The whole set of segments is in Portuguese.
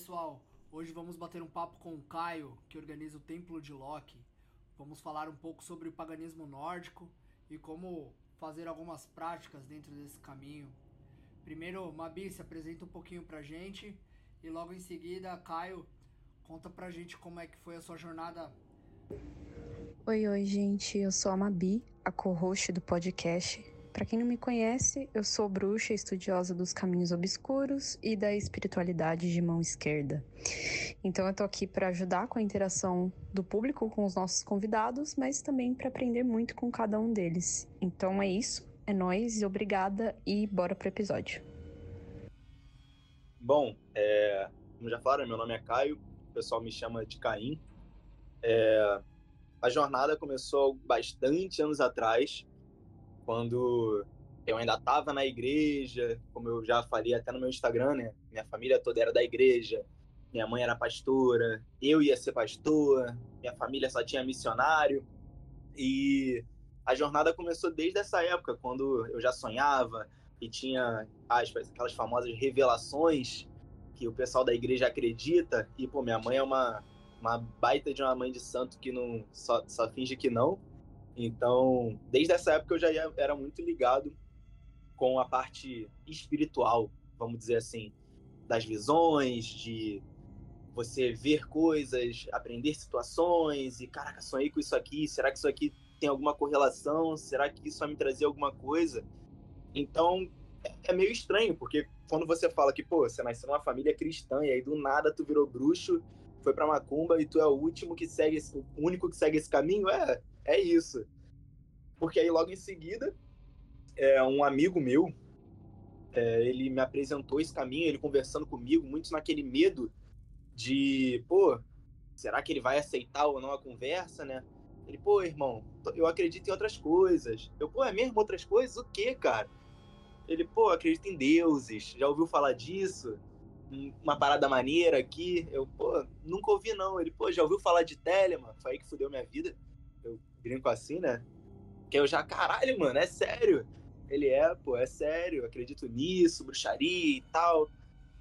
Pessoal, hoje vamos bater um papo com o Caio, que organiza o Templo de Loki. Vamos falar um pouco sobre o paganismo nórdico e como fazer algumas práticas dentro desse caminho. Primeiro, Mabi, se apresenta um pouquinho pra gente e logo em seguida, Caio, conta pra gente como é que foi a sua jornada. Oi, oi, gente, eu sou a Mabi, a co-host do podcast para quem não me conhece, eu sou bruxa estudiosa dos caminhos obscuros e da espiritualidade de mão esquerda. Então eu tô aqui para ajudar com a interação do público com os nossos convidados, mas também para aprender muito com cada um deles. Então é isso, é nós, obrigada e bora pro episódio. Bom, é, como já falaram, meu nome é Caio, o pessoal me chama de Caim. É, a jornada começou bastante anos atrás, quando eu ainda estava na igreja, como eu já falei até no meu Instagram, né? Minha família toda era da igreja, minha mãe era pastora, eu ia ser pastor, minha família só tinha missionário. E a jornada começou desde essa época, quando eu já sonhava e tinha aspas, aquelas famosas revelações que o pessoal da igreja acredita. E, pô, minha mãe é uma, uma baita de uma mãe de santo que não só, só finge que não. Então, desde essa época eu já era muito ligado com a parte espiritual, vamos dizer assim, das visões, de você ver coisas, aprender situações e caraca, sonhei com isso aqui, será que isso aqui tem alguma correlação? Será que isso vai me trazer alguma coisa? Então, é, é meio estranho, porque quando você fala que, pô, você nasceu numa família cristã e aí do nada tu virou bruxo, foi pra macumba e tu é o último que segue, esse, o único que segue esse caminho, é, é isso. Porque aí logo em seguida, é, um amigo meu, é, ele me apresentou esse caminho, ele conversando comigo, muito naquele medo de, pô, será que ele vai aceitar ou não a conversa, né? Ele, pô, irmão, eu acredito em outras coisas. Eu, pô, é mesmo outras coisas? O quê, cara? Ele, pô, acredito em deuses. Já ouviu falar disso? Uma parada maneira aqui. Eu, pô, nunca ouvi não. Ele, pô, já ouviu falar de Telema? Foi aí que fudeu minha vida brinco assim, né? Que eu já, caralho, mano, é sério. Ele é, pô, é sério, acredito nisso, bruxaria e tal.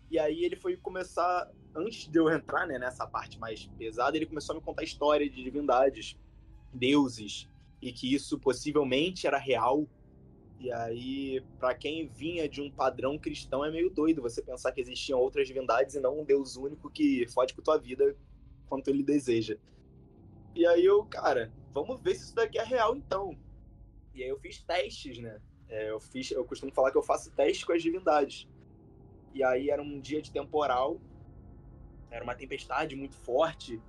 E aí ele foi começar, antes de eu entrar né, nessa parte mais pesada, ele começou a me contar história de divindades, deuses, e que isso possivelmente era real. E aí, para quem vinha de um padrão cristão, é meio doido você pensar que existiam outras divindades e não um Deus único que fode com tua vida quanto ele deseja. E aí eu, cara, vamos ver se isso daqui é real então. E aí eu fiz testes, né? É, eu fiz, eu costumo falar que eu faço testes com as divindades. E aí era um dia de temporal, era uma tempestade muito forte.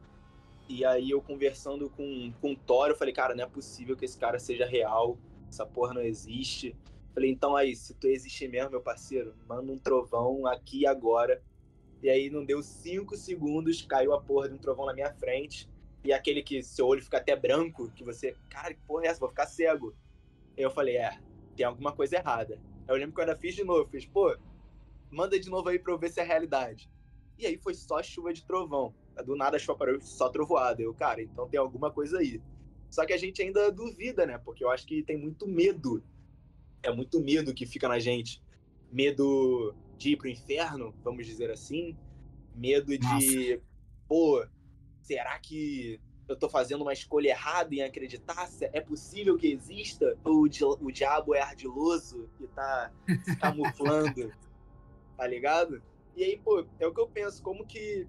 E aí eu conversando com, com o Thor, eu falei, cara, não é possível que esse cara seja real, essa porra não existe. Falei, então aí, se tu existe mesmo, meu parceiro, manda um trovão aqui e agora. E aí não deu cinco segundos, caiu a porra de um trovão na minha frente e aquele que seu olho fica até branco, que você, cara, que porra é essa? Vou ficar cego. Aí eu falei, é, tem alguma coisa errada. Eu lembro que eu ainda fiz de novo, fiz, pô, manda de novo aí pra eu ver se é realidade. E aí foi só chuva de trovão. Do nada a chuva parou só trovoada. Eu, cara, então tem alguma coisa aí. Só que a gente ainda duvida, né? Porque eu acho que tem muito medo. É muito medo que fica na gente. Medo de ir pro inferno, vamos dizer assim. Medo de, Nossa. pô, será que eu tô fazendo uma escolha errada em acreditar? É possível que exista? Ou o, diabo é ardiloso e tá se camuflando? tá ligado? E aí, pô, é o que eu penso, como que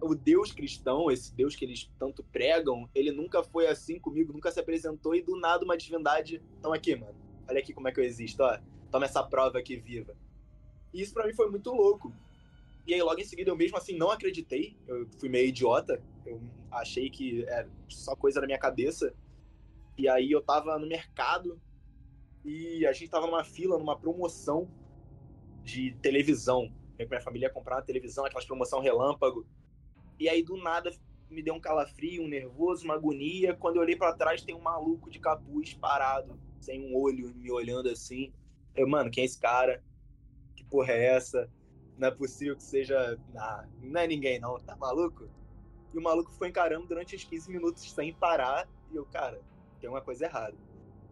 o Deus cristão, esse Deus que eles tanto pregam, ele nunca foi assim comigo, nunca se apresentou e do nada uma divindade. Então aqui, mano. Olha aqui como é que eu existo, ó. Toma essa prova aqui viva. E isso para mim foi muito louco. E aí, logo em seguida, eu mesmo assim não acreditei. Eu fui meio idiota. Eu achei que era só coisa na minha cabeça. E aí, eu tava no mercado e a gente tava numa fila, numa promoção de televisão. Minha família ia comprar uma televisão, aquelas promoção relâmpago. E aí, do nada, me deu um calafrio, um nervoso, uma agonia. Quando eu olhei para trás, tem um maluco de capuz parado, sem um olho, me olhando assim. Eu, mano, quem é esse cara? Que porra é essa? não é possível que seja. Ah, não é ninguém, não, tá maluco? E o maluco foi encarando durante os 15 minutos sem parar. E eu, cara, tem uma coisa errada.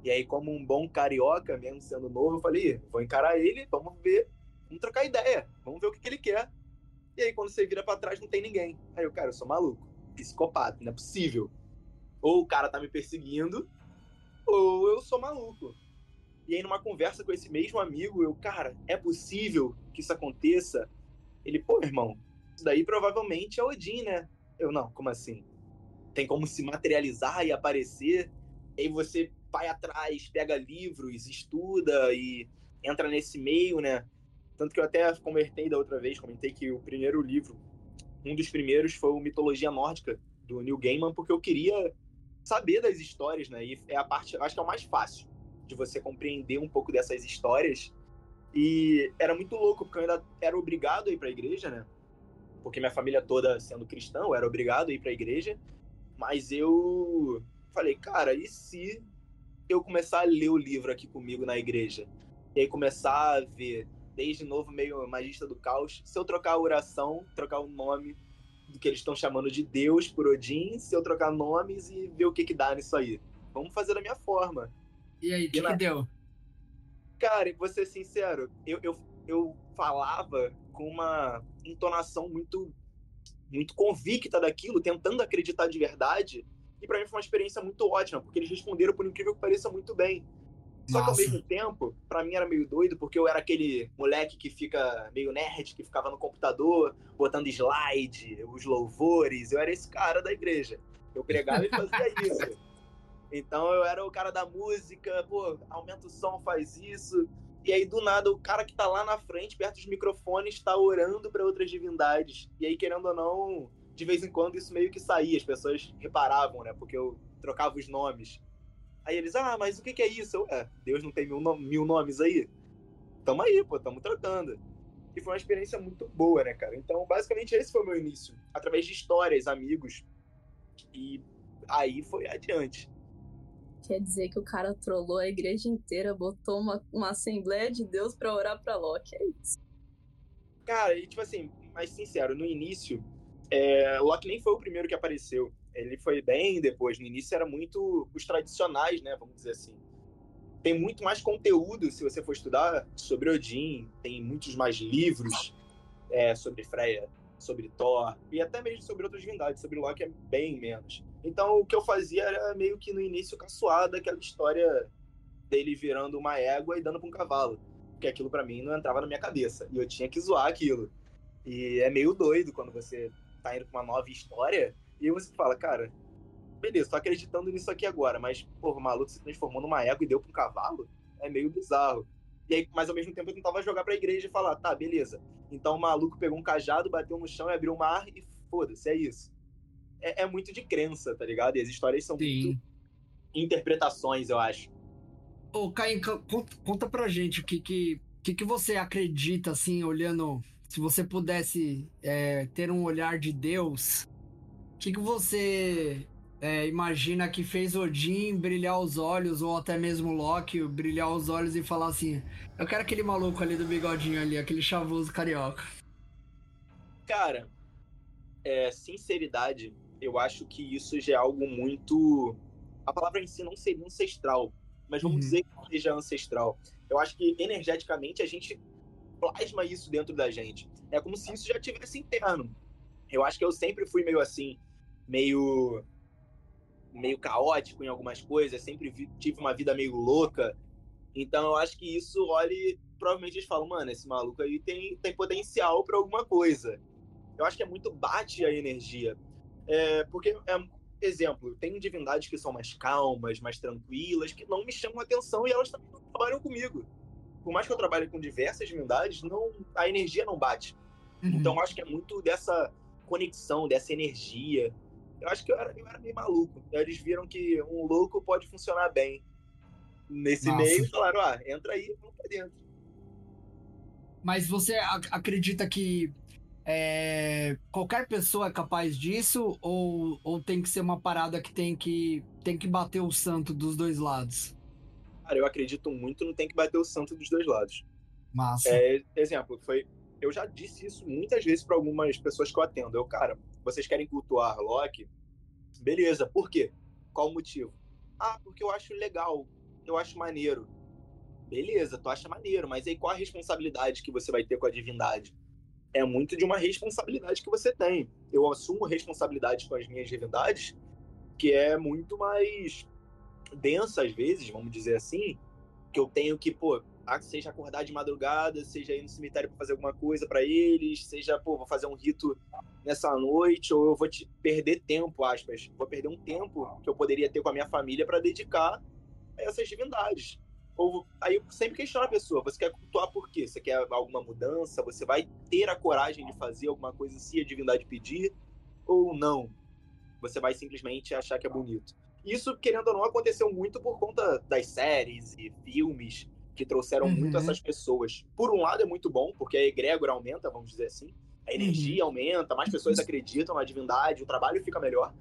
E aí, como um bom carioca, mesmo sendo novo, eu falei, vou encarar ele, vamos ver, vamos trocar ideia, vamos ver o que, que ele quer. E aí, quando você vira para trás, não tem ninguém. Aí eu, cara, eu sou maluco, psicopata, não é possível. Ou o cara tá me perseguindo, ou eu sou maluco. E aí, numa conversa com esse mesmo amigo, eu, cara, é possível que isso aconteça? Ele, pô, irmão, isso daí provavelmente é Odin, né? Eu, não, como assim? Tem como se materializar e aparecer? E aí você vai atrás, pega livros, estuda e entra nesse meio, né? Tanto que eu até convertei da outra vez, comentei que o primeiro livro, um dos primeiros foi o Mitologia Nórdica, do Neil Gaiman, porque eu queria saber das histórias, né? E é a parte, acho que é o mais fácil de você compreender um pouco dessas histórias. E era muito louco, porque eu ainda era obrigado a ir para a igreja, né? Porque minha família toda sendo cristã, eu era obrigado a ir para a igreja. Mas eu falei, cara, e se eu começar a ler o livro aqui comigo na igreja? E aí começar a ver desde novo meio magista do caos. Se eu trocar a oração, trocar o nome do que eles estão chamando de Deus por Odin, se eu trocar nomes e ver o que que dá nisso aí. Vamos fazer da minha forma. E aí, o que, na... que deu? Cara, vou ser sincero, eu, eu, eu falava com uma entonação muito muito convicta daquilo, tentando acreditar de verdade. E para mim foi uma experiência muito ótima, porque eles responderam, por incrível que pareça, muito bem. Só Nossa. que ao mesmo tempo, para mim era meio doido, porque eu era aquele moleque que fica meio nerd, que ficava no computador, botando slide, os louvores. Eu era esse cara da igreja. Eu pregava e fazia isso. Então eu era o cara da música, pô, aumenta o som, faz isso. E aí, do nada, o cara que tá lá na frente, perto dos microfones, tá orando para outras divindades. E aí, querendo ou não, de vez em quando isso meio que saía, as pessoas reparavam, né? Porque eu trocava os nomes. Aí eles, ah, mas o que, que é isso? Eu, é, Deus não tem mil, no mil nomes aí? Tamo aí, pô, tamo tratando. E foi uma experiência muito boa, né, cara? Então, basicamente, esse foi o meu início. Através de histórias, amigos. E aí foi adiante. Quer dizer que o cara trollou a igreja inteira, botou uma, uma Assembleia de Deus pra orar pra Loki. É isso. Cara, e tipo assim, mas sincero, no início, é, Loki nem foi o primeiro que apareceu. Ele foi bem depois. No início era muito os tradicionais, né? Vamos dizer assim. Tem muito mais conteúdo se você for estudar sobre Odin. Tem muitos mais livros é, sobre Freya, sobre Thor e até mesmo sobre outras divindades. Sobre Loki é bem menos. Então o que eu fazia era meio que no início caçoar daquela história dele virando uma égua e dando para um cavalo. Porque aquilo para mim não entrava na minha cabeça. E eu tinha que zoar aquilo. E é meio doido quando você tá indo pra uma nova história e você fala, cara, beleza, tô acreditando nisso aqui agora, mas, porra, o maluco se transformou numa égua e deu pra um cavalo? É meio bizarro. E aí, mas ao mesmo tempo eu tentava jogar pra igreja e falar, tá, beleza. Então o maluco pegou um cajado, bateu no chão e abriu o mar e foda-se, é isso. É, é, muito de crença, tá ligado? E as histórias são Sim. muito interpretações, eu acho. Ô, Caim, conta, conta pra gente o que, que, que, que você acredita, assim, olhando. Se você pudesse é, ter um olhar de Deus, o que, que você é, imagina que fez Odin brilhar os olhos, ou até mesmo Loki brilhar os olhos e falar assim: Eu quero aquele maluco ali do bigodinho ali, aquele chavoso carioca? Cara, é, sinceridade, eu acho que isso já é algo muito. A palavra em si não seria ancestral, mas vamos uhum. dizer que seja ancestral. Eu acho que energeticamente a gente plasma isso dentro da gente. É como se isso já tivesse interno. Eu acho que eu sempre fui meio assim meio meio caótico em algumas coisas, sempre vi, tive uma vida meio louca. Então eu acho que isso olhe, provavelmente eles falam, mano, esse maluco aí tem, tem potencial para alguma coisa. Eu acho que é muito bate a energia. É, porque, é, exemplo, tem divindades que são mais calmas, mais tranquilas, que não me chamam atenção e elas também não trabalham comigo. Por mais que eu trabalhe com diversas divindades, não, a energia não bate. Uhum. Então eu acho que é muito dessa conexão, dessa energia. Eu acho que eu era, eu era meio maluco. Eles viram que um louco pode funcionar bem. Nesse Nossa. meio, falaram, ah, entra aí, vamos pra dentro. Mas você acredita que é, qualquer pessoa é capaz disso ou, ou tem que ser uma parada que tem que tem que bater o santo dos dois lados? Cara, eu acredito muito no tem que bater o santo dos dois lados. Massa. É, exemplo, foi eu já disse isso muitas vezes para algumas pessoas que eu atendo. Eu, cara, vocês querem cultuar Loki? Beleza, por quê? Qual o motivo? Ah, porque eu acho legal, eu acho maneiro. Beleza, tu acha maneiro, mas aí qual a responsabilidade que você vai ter com a divindade? É muito de uma responsabilidade que você tem. Eu assumo responsabilidade com as minhas divindades, que é muito mais densa às vezes, vamos dizer assim, que eu tenho que, pô, seja acordar de madrugada, seja ir no cemitério para fazer alguma coisa para eles, seja, pô, vou fazer um rito nessa noite, ou eu vou te perder tempo, aspas, vou perder um tempo que eu poderia ter com a minha família para dedicar a essas divindades. Ou aí eu sempre questiono a pessoa, você quer cultuar por quê? Você quer alguma mudança? Você vai ter a coragem de fazer alguma coisa se a divindade pedir ou não? Você vai simplesmente achar que é bonito. Isso, querendo ou não, aconteceu muito por conta das séries e filmes que trouxeram uhum. muito essas pessoas. Por um lado é muito bom, porque a egrégora aumenta, vamos dizer assim, a energia uhum. aumenta, mais pessoas acreditam na divindade, o trabalho fica melhor,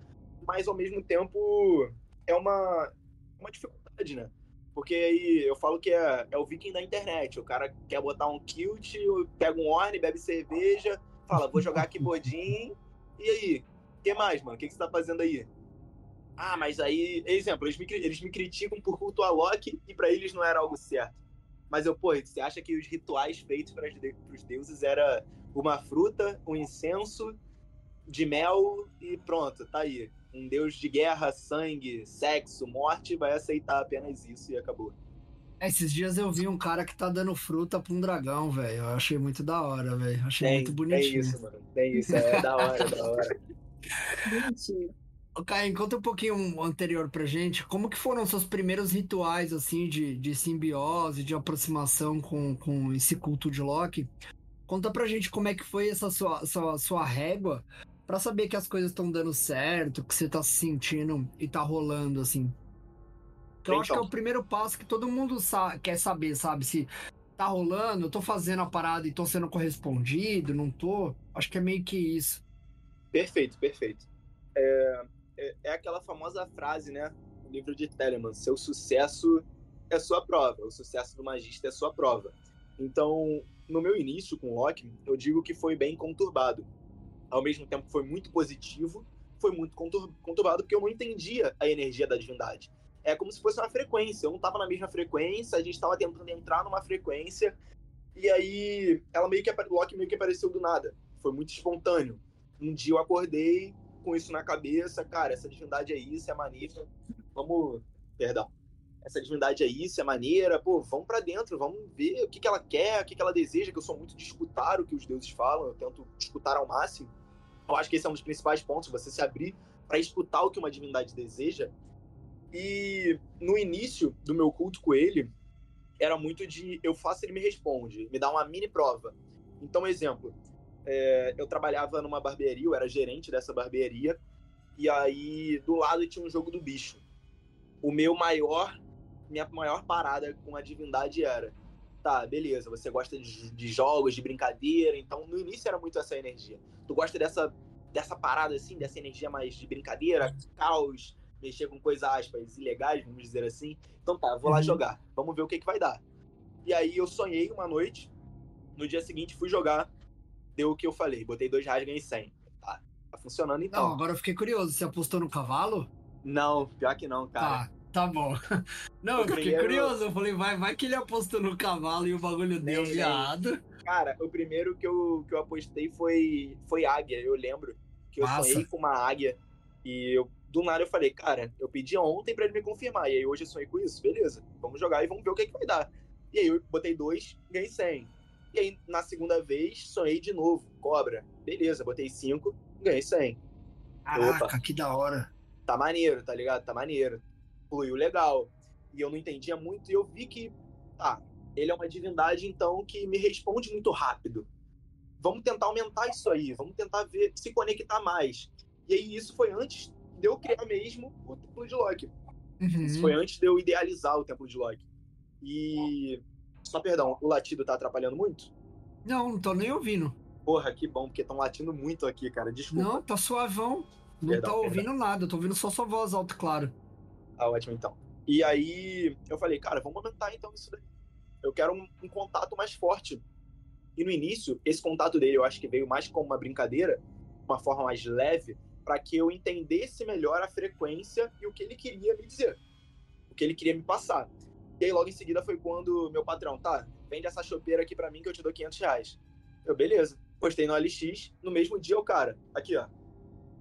mas ao mesmo tempo é uma, uma dificuldade, né? Porque aí eu falo que é, é o viking da internet. O cara quer botar um kilt, pega um orne, bebe cerveja, fala, vou jogar aqui bodin. E aí? O que mais, mano? O que, que você tá fazendo aí? Ah, mas aí, exemplo, eles me, eles me criticam por culto a Loki e para eles não era algo certo. Mas eu, pô, você acha que os rituais feitos para os deuses era uma fruta, um incenso de mel e pronto, tá aí um deus de guerra, sangue, sexo, morte vai aceitar apenas isso e acabou. Esses dias eu vi um cara que tá dando fruta pra um dragão, velho. Eu achei muito da hora, velho. Achei tem, muito bonitinho. Tem isso, mano. Tem isso, é da hora, é da hora. Bonitinho. Ô, Caio, conta um pouquinho anterior pra gente. Como que foram seus primeiros rituais, assim, de, de simbiose, de aproximação com, com esse culto de Loki? Conta pra gente como é que foi essa sua, sua, sua régua para saber que as coisas estão dando certo, que você tá se sentindo e tá rolando, assim. Então, eu acho que é o primeiro passo que todo mundo sa quer saber, sabe? Se tá rolando, eu tô fazendo a parada e tô sendo correspondido, não tô. Acho que é meio que isso. Perfeito, perfeito. É, é, é aquela famosa frase, né? No livro de Telemann: seu sucesso é sua prova, o sucesso do magista é sua prova. Então, no meu início com Loki, eu digo que foi bem conturbado ao mesmo tempo foi muito positivo, foi muito conturbado, porque eu não entendia a energia da divindade. É como se fosse uma frequência, eu não estava na mesma frequência, a gente estava tentando entrar numa frequência, e aí ela meio que, Loki meio que apareceu do nada. Foi muito espontâneo. Um dia eu acordei com isso na cabeça, cara, essa divindade é isso, é maneira, vamos, perdão, essa divindade é isso, é maneira, pô, vamos para dentro, vamos ver o que, que ela quer, o que, que ela deseja, que eu sou muito de escutar o que os deuses falam, eu tento escutar ao máximo. Eu acho que esse é um dos principais pontos, você se abrir para escutar o que uma divindade deseja. E no início do meu culto com ele, era muito de eu faço, ele me responde, me dá uma mini prova. Então, exemplo, é, eu trabalhava numa barbearia, eu era gerente dessa barbearia, e aí do lado tinha um jogo do bicho. O meu maior, minha maior parada com a divindade era, tá, beleza, você gosta de, de jogos, de brincadeira, então no início era muito essa energia tu gosta dessa, dessa parada, assim, dessa energia mais de brincadeira, caos, mexer com coisas, aspas, ilegais, vamos dizer assim. Então tá, vou lá uhum. jogar. Vamos ver o que, que vai dar. E aí eu sonhei uma noite, no dia seguinte fui jogar, deu o que eu falei, botei dois reais, ganhei 100. Tá, tá funcionando então. Não, agora eu fiquei curioso, você apostou no cavalo? Não, pior que não, cara. Tá, tá bom. Não, eu fiquei curioso, eu falei, vai, vai que ele apostou no cavalo e o bagulho deu viado. Cara, o primeiro que eu, que eu apostei foi, foi águia, eu lembro. Que eu sonhei com uma águia. E eu, do nada eu falei, cara, eu pedi ontem para ele me confirmar. E aí hoje eu sonhei com isso, beleza. Vamos jogar e vamos ver o que, que vai dar. E aí eu botei dois, ganhei 100. E aí na segunda vez, sonhei de novo, cobra. Beleza, botei cinco, ganhei 100. Caraca, Opa, que da hora. Tá maneiro, tá ligado? Tá maneiro. Fluiu legal. E eu não entendia muito e eu vi que, tá, ele é uma divindade, então, que me responde muito rápido. Vamos tentar aumentar isso aí, vamos tentar ver, se conectar mais. E aí, isso foi antes de eu criar mesmo o Templo de Loki. Uhum. Isso foi antes de eu idealizar o Templo de Loki. E. Só perdão, o latido tá atrapalhando muito? Não, não tô nem ouvindo. Porra, que bom, porque estão latindo muito aqui, cara. Desculpa. Não, tá suavão. Não perdão, tô ouvindo perdão. nada, tô ouvindo só sua voz alto, claro. Ah, ótimo, então. E aí eu falei, cara, vamos aumentar então isso daí. Eu quero um, um contato mais forte. E no início, esse contato dele eu acho que veio mais como uma brincadeira, uma forma mais leve, para que eu entendesse melhor a frequência e o que ele queria me dizer, o que ele queria me passar. E aí, logo em seguida, foi quando meu patrão, tá, vende essa chopeira aqui para mim que eu te dou 500 reais. Eu, beleza. postei no LX, no mesmo dia o cara, aqui ó,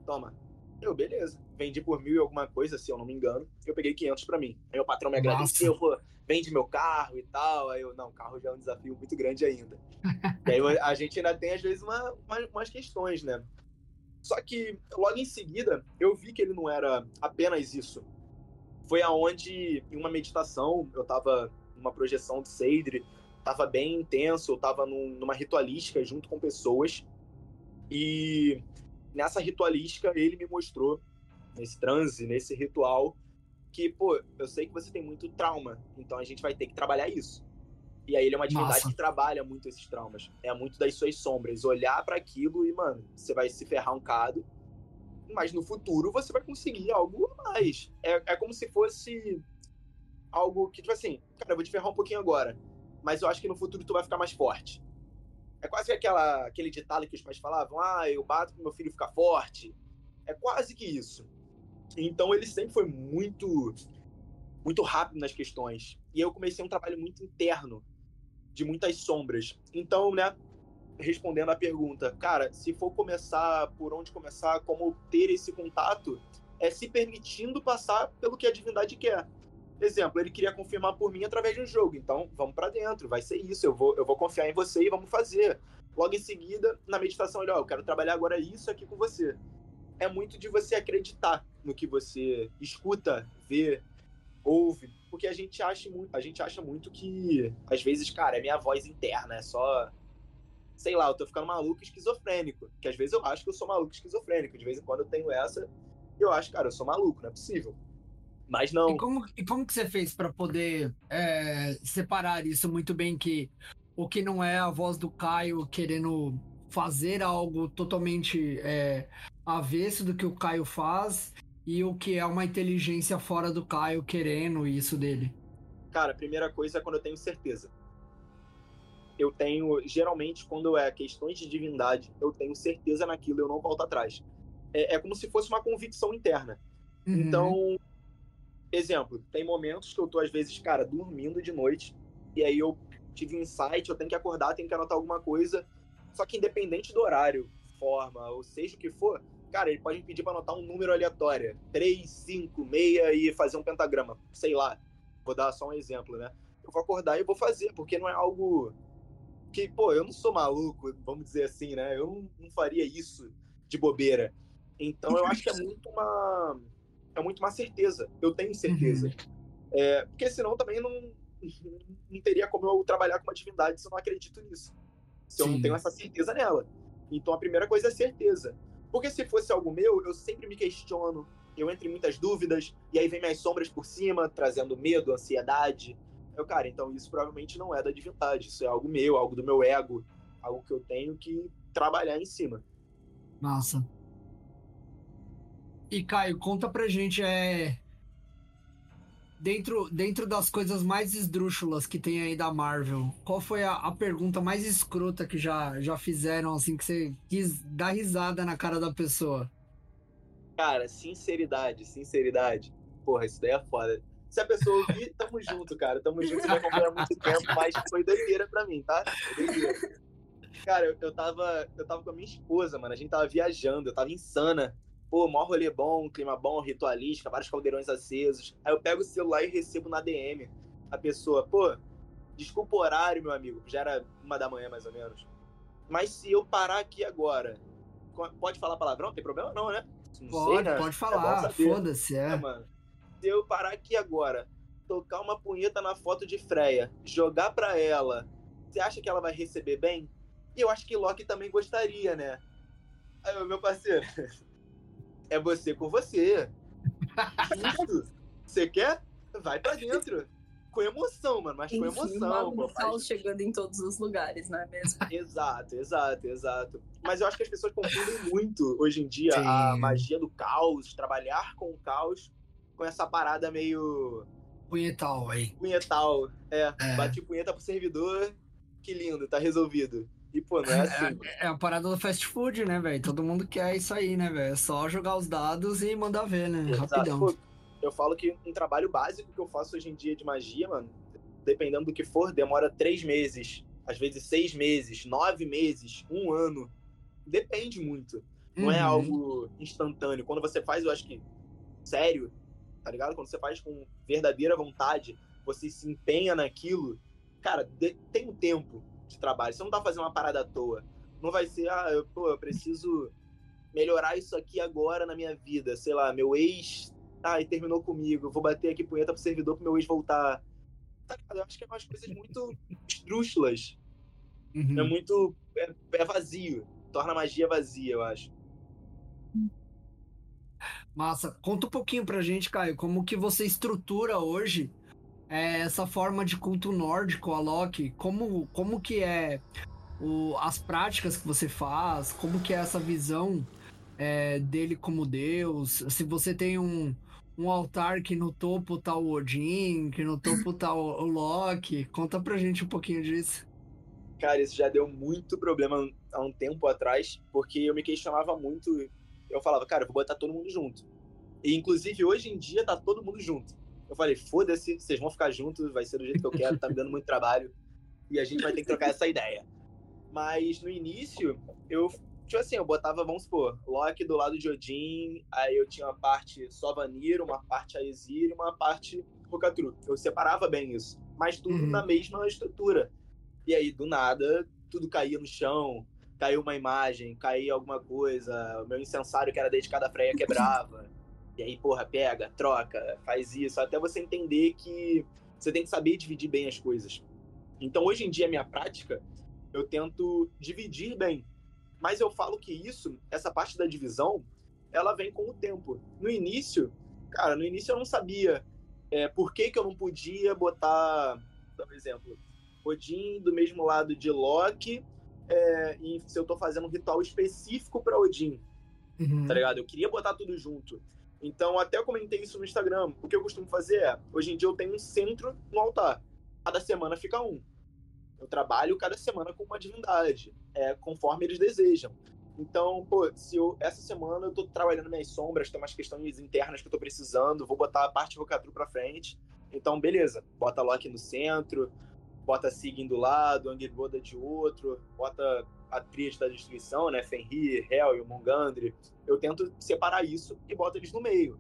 toma. Eu, beleza. Vendi por mil e alguma coisa, se eu não me engano. Eu peguei 500 para mim. Aí o patrão me agradeceu, pô, vende meu carro e tal. Aí eu, não, carro já é um desafio muito grande ainda. e aí a gente ainda tem, às vezes, uma, uma, umas questões, né? Só que logo em seguida, eu vi que ele não era apenas isso. Foi aonde, em uma meditação, eu tava numa projeção de Seidre, tava bem intenso, eu tava num, numa ritualística junto com pessoas. E nessa ritualística ele me mostrou, nesse transe, nesse ritual, que, pô, eu sei que você tem muito trauma, então a gente vai ter que trabalhar isso. E aí ele é uma divindade Nossa. que trabalha muito esses traumas. É muito das suas sombras. Olhar para aquilo e, mano, você vai se ferrar um cado. Mas no futuro você vai conseguir algo a mais. É, é como se fosse algo que, tipo assim, cara, eu vou te ferrar um pouquinho agora. Mas eu acho que no futuro tu vai ficar mais forte. É quase aquela, aquele ditado que os pais falavam: ah, eu bato pro meu filho ficar forte. É quase que isso. Então ele sempre foi muito muito rápido nas questões. E eu comecei um trabalho muito interno, de muitas sombras. Então, né, respondendo à pergunta, cara, se for começar por onde começar, como ter esse contato, é se permitindo passar pelo que a divindade quer. Exemplo, ele queria confirmar por mim através de um jogo, então vamos para dentro, vai ser isso, eu vou, eu vou confiar em você e vamos fazer. Logo em seguida, na meditação, ele, ó, eu quero trabalhar agora isso aqui com você. É muito de você acreditar no que você escuta, vê, ouve, porque a gente acha muito, a gente acha muito que às vezes, cara, é minha voz interna, é só sei lá, eu tô ficando maluco esquizofrênico, que às vezes eu acho que eu sou maluco esquizofrênico, de vez em quando eu tenho essa, eu acho, cara, eu sou maluco, não é possível. Mas não. E como, e como que você fez para poder é, separar isso muito bem que o que não é a voz do Caio querendo fazer algo totalmente é, avesso do que o Caio faz e o que é uma inteligência fora do Caio querendo isso dele? Cara, a primeira coisa é quando eu tenho certeza. Eu tenho, geralmente, quando é questões de divindade, eu tenho certeza naquilo, eu não volto atrás. É, é como se fosse uma convicção interna. Uhum. Então, exemplo, tem momentos que eu tô, às vezes, cara, dormindo de noite, e aí eu tive um insight, eu tenho que acordar, tenho que anotar alguma coisa. Só que independente do horário, forma, ou seja o que for, cara, ele pode me pedir para anotar um número aleatório. 3, 5, 6 e fazer um pentagrama. Sei lá. Vou dar só um exemplo, né? Eu vou acordar e vou fazer, porque não é algo que, pô, eu não sou maluco, vamos dizer assim, né? Eu não, não faria isso de bobeira. Então eu acho que é muito uma é muito uma certeza. Eu tenho certeza. Uhum. É, porque senão também não, não teria como eu trabalhar com uma divindade se eu não acredito nisso. Se Sim. eu não tenho essa certeza nela. Então a primeira coisa é certeza. Porque se fosse algo meu, eu sempre me questiono, eu entro em muitas dúvidas, e aí vem minhas sombras por cima, trazendo medo, ansiedade. Eu, cara, então isso provavelmente não é da divindade, isso é algo meu, algo do meu ego, algo que eu tenho que trabalhar em cima. Massa. E Caio, conta pra gente, é. Dentro, dentro das coisas mais esdrúxulas que tem aí da Marvel, qual foi a, a, pergunta mais escrota que já, já fizeram, assim, que você quis dar risada na cara da pessoa? Cara, sinceridade, sinceridade. Porra, isso daí é foda. Se a pessoa ouvir, tamo junto, cara. Tamo junto, já acompanha há muito tempo, mas foi doideira pra mim, tá? Doideira. Cara, eu, eu, tava, eu tava com a minha esposa, mano. A gente tava viajando, eu tava insana pô, maior rolê bom, clima bom, ritualística, vários caldeirões acesos. Aí eu pego o celular e recebo na DM a pessoa, pô, desculpa o horário, meu amigo, já era uma da manhã mais ou menos. Mas se eu parar aqui agora, pode falar palavrão? Tem problema não, né? Não pode, sei, né? pode é falar, é foda-se, é. é mano. Se eu parar aqui agora, tocar uma punheta na foto de Freya, jogar pra ela, você acha que ela vai receber bem? E eu acho que Loki também gostaria, né? Aí, meu parceiro, é você com você. Isso. Você quer? Vai pra dentro. Com emoção, mano, mas Enfim, com emoção. O caos chegando em todos os lugares, não é mesmo? exato, exato, exato. Mas eu acho que as pessoas confundem muito hoje em dia Sim. a magia do caos, trabalhar com o caos, com essa parada meio. Punhetal aí. Punhetal. É, é. bati punheta pro servidor, que lindo, tá resolvido. E, não é, é. É, a parada do fast food, né, velho? Todo mundo quer isso aí, né, velho? É só jogar os dados e mandar ver, né? Exato. Rapidão. Eu falo que um trabalho básico que eu faço hoje em dia de magia, mano, dependendo do que for, demora três meses. às vezes seis meses, nove meses, um ano. Depende muito. Não é Uhum. algo instantâneo. Quando você faz, eu acho que sério, tá ligado? Quando você faz com verdadeira vontade, você se empenha naquilo, cara, de- tem um tempo de trabalho. Você não tá fazendo uma parada à toa. Não vai ser, ah, eu, pô, eu preciso melhorar isso aqui agora na minha vida. Sei lá, meu ex, ah, e terminou comigo. eu Vou bater aqui punheta pro servidor pro meu ex voltar. Tá ligado? Eu acho que é umas coisas muito esdrúxulas. Uhum. É muito. É, é vazio. Torna a magia vazia, eu acho. Massa. Conta um pouquinho pra gente, Caio, como que você estrutura hoje é, essa forma de culto nórdico, a Loki? Como, como que é o, as práticas que você faz? Como que é essa visão é, dele como Deus? Se você tem um, um altar que no topo tá o Odin, que no topo tá o, o Loki, conta pra gente um pouquinho disso. Cara, isso já deu muito problema há um tempo atrás, porque eu me questionava muito. Eu falava, cara, eu vou botar todo mundo junto. E, inclusive, hoje em dia tá todo mundo junto. Eu falei, foda-se, vocês vão ficar juntos, vai ser do jeito que eu quero, tá me dando muito trabalho. E a gente vai ter que trocar essa ideia. Mas no início, eu, tipo assim, eu botava, vamos supor, Loki do lado de Odin, aí eu tinha uma parte só Vanir, uma parte Aesir e uma parte Rokatru. Eu separava bem isso. Mas tudo Uhum. na mesma estrutura. E aí, do nada, tudo caía no chão, caiu uma imagem, caía alguma coisa, o meu incensário que era dedicado à Freia quebrava. E aí, porra, pega, troca, faz isso, até você entender que você tem que saber dividir bem as coisas. Então, hoje em dia, a minha prática, eu tento dividir bem. Mas eu falo que isso, essa parte da divisão, ela vem com o tempo. No início, cara, no início eu não sabia é, por que, que eu não podia botar, por exemplo, Odin do mesmo lado de Loki, é, se eu tô fazendo um ritual específico para Odin, Uhum. tá ligado? Eu queria botar tudo junto. Então, até eu comentei isso no Instagram. O que eu costumo fazer é, hoje em dia eu tenho um centro no altar. Cada semana fica um. Eu trabalho cada semana com uma divindade, é, conforme eles desejam. Então, pô, se eu, essa semana eu tô trabalhando minhas sombras, tem umas questões internas que eu tô precisando, vou botar a parte Rocatru pra frente. Então, beleza, bota Loki no centro, bota Sigyn do lado, Angerboda de outro, bota a tríade da destruição, né? Fenrir, Hel e o Mungandre. Eu tento separar isso e boto eles no meio.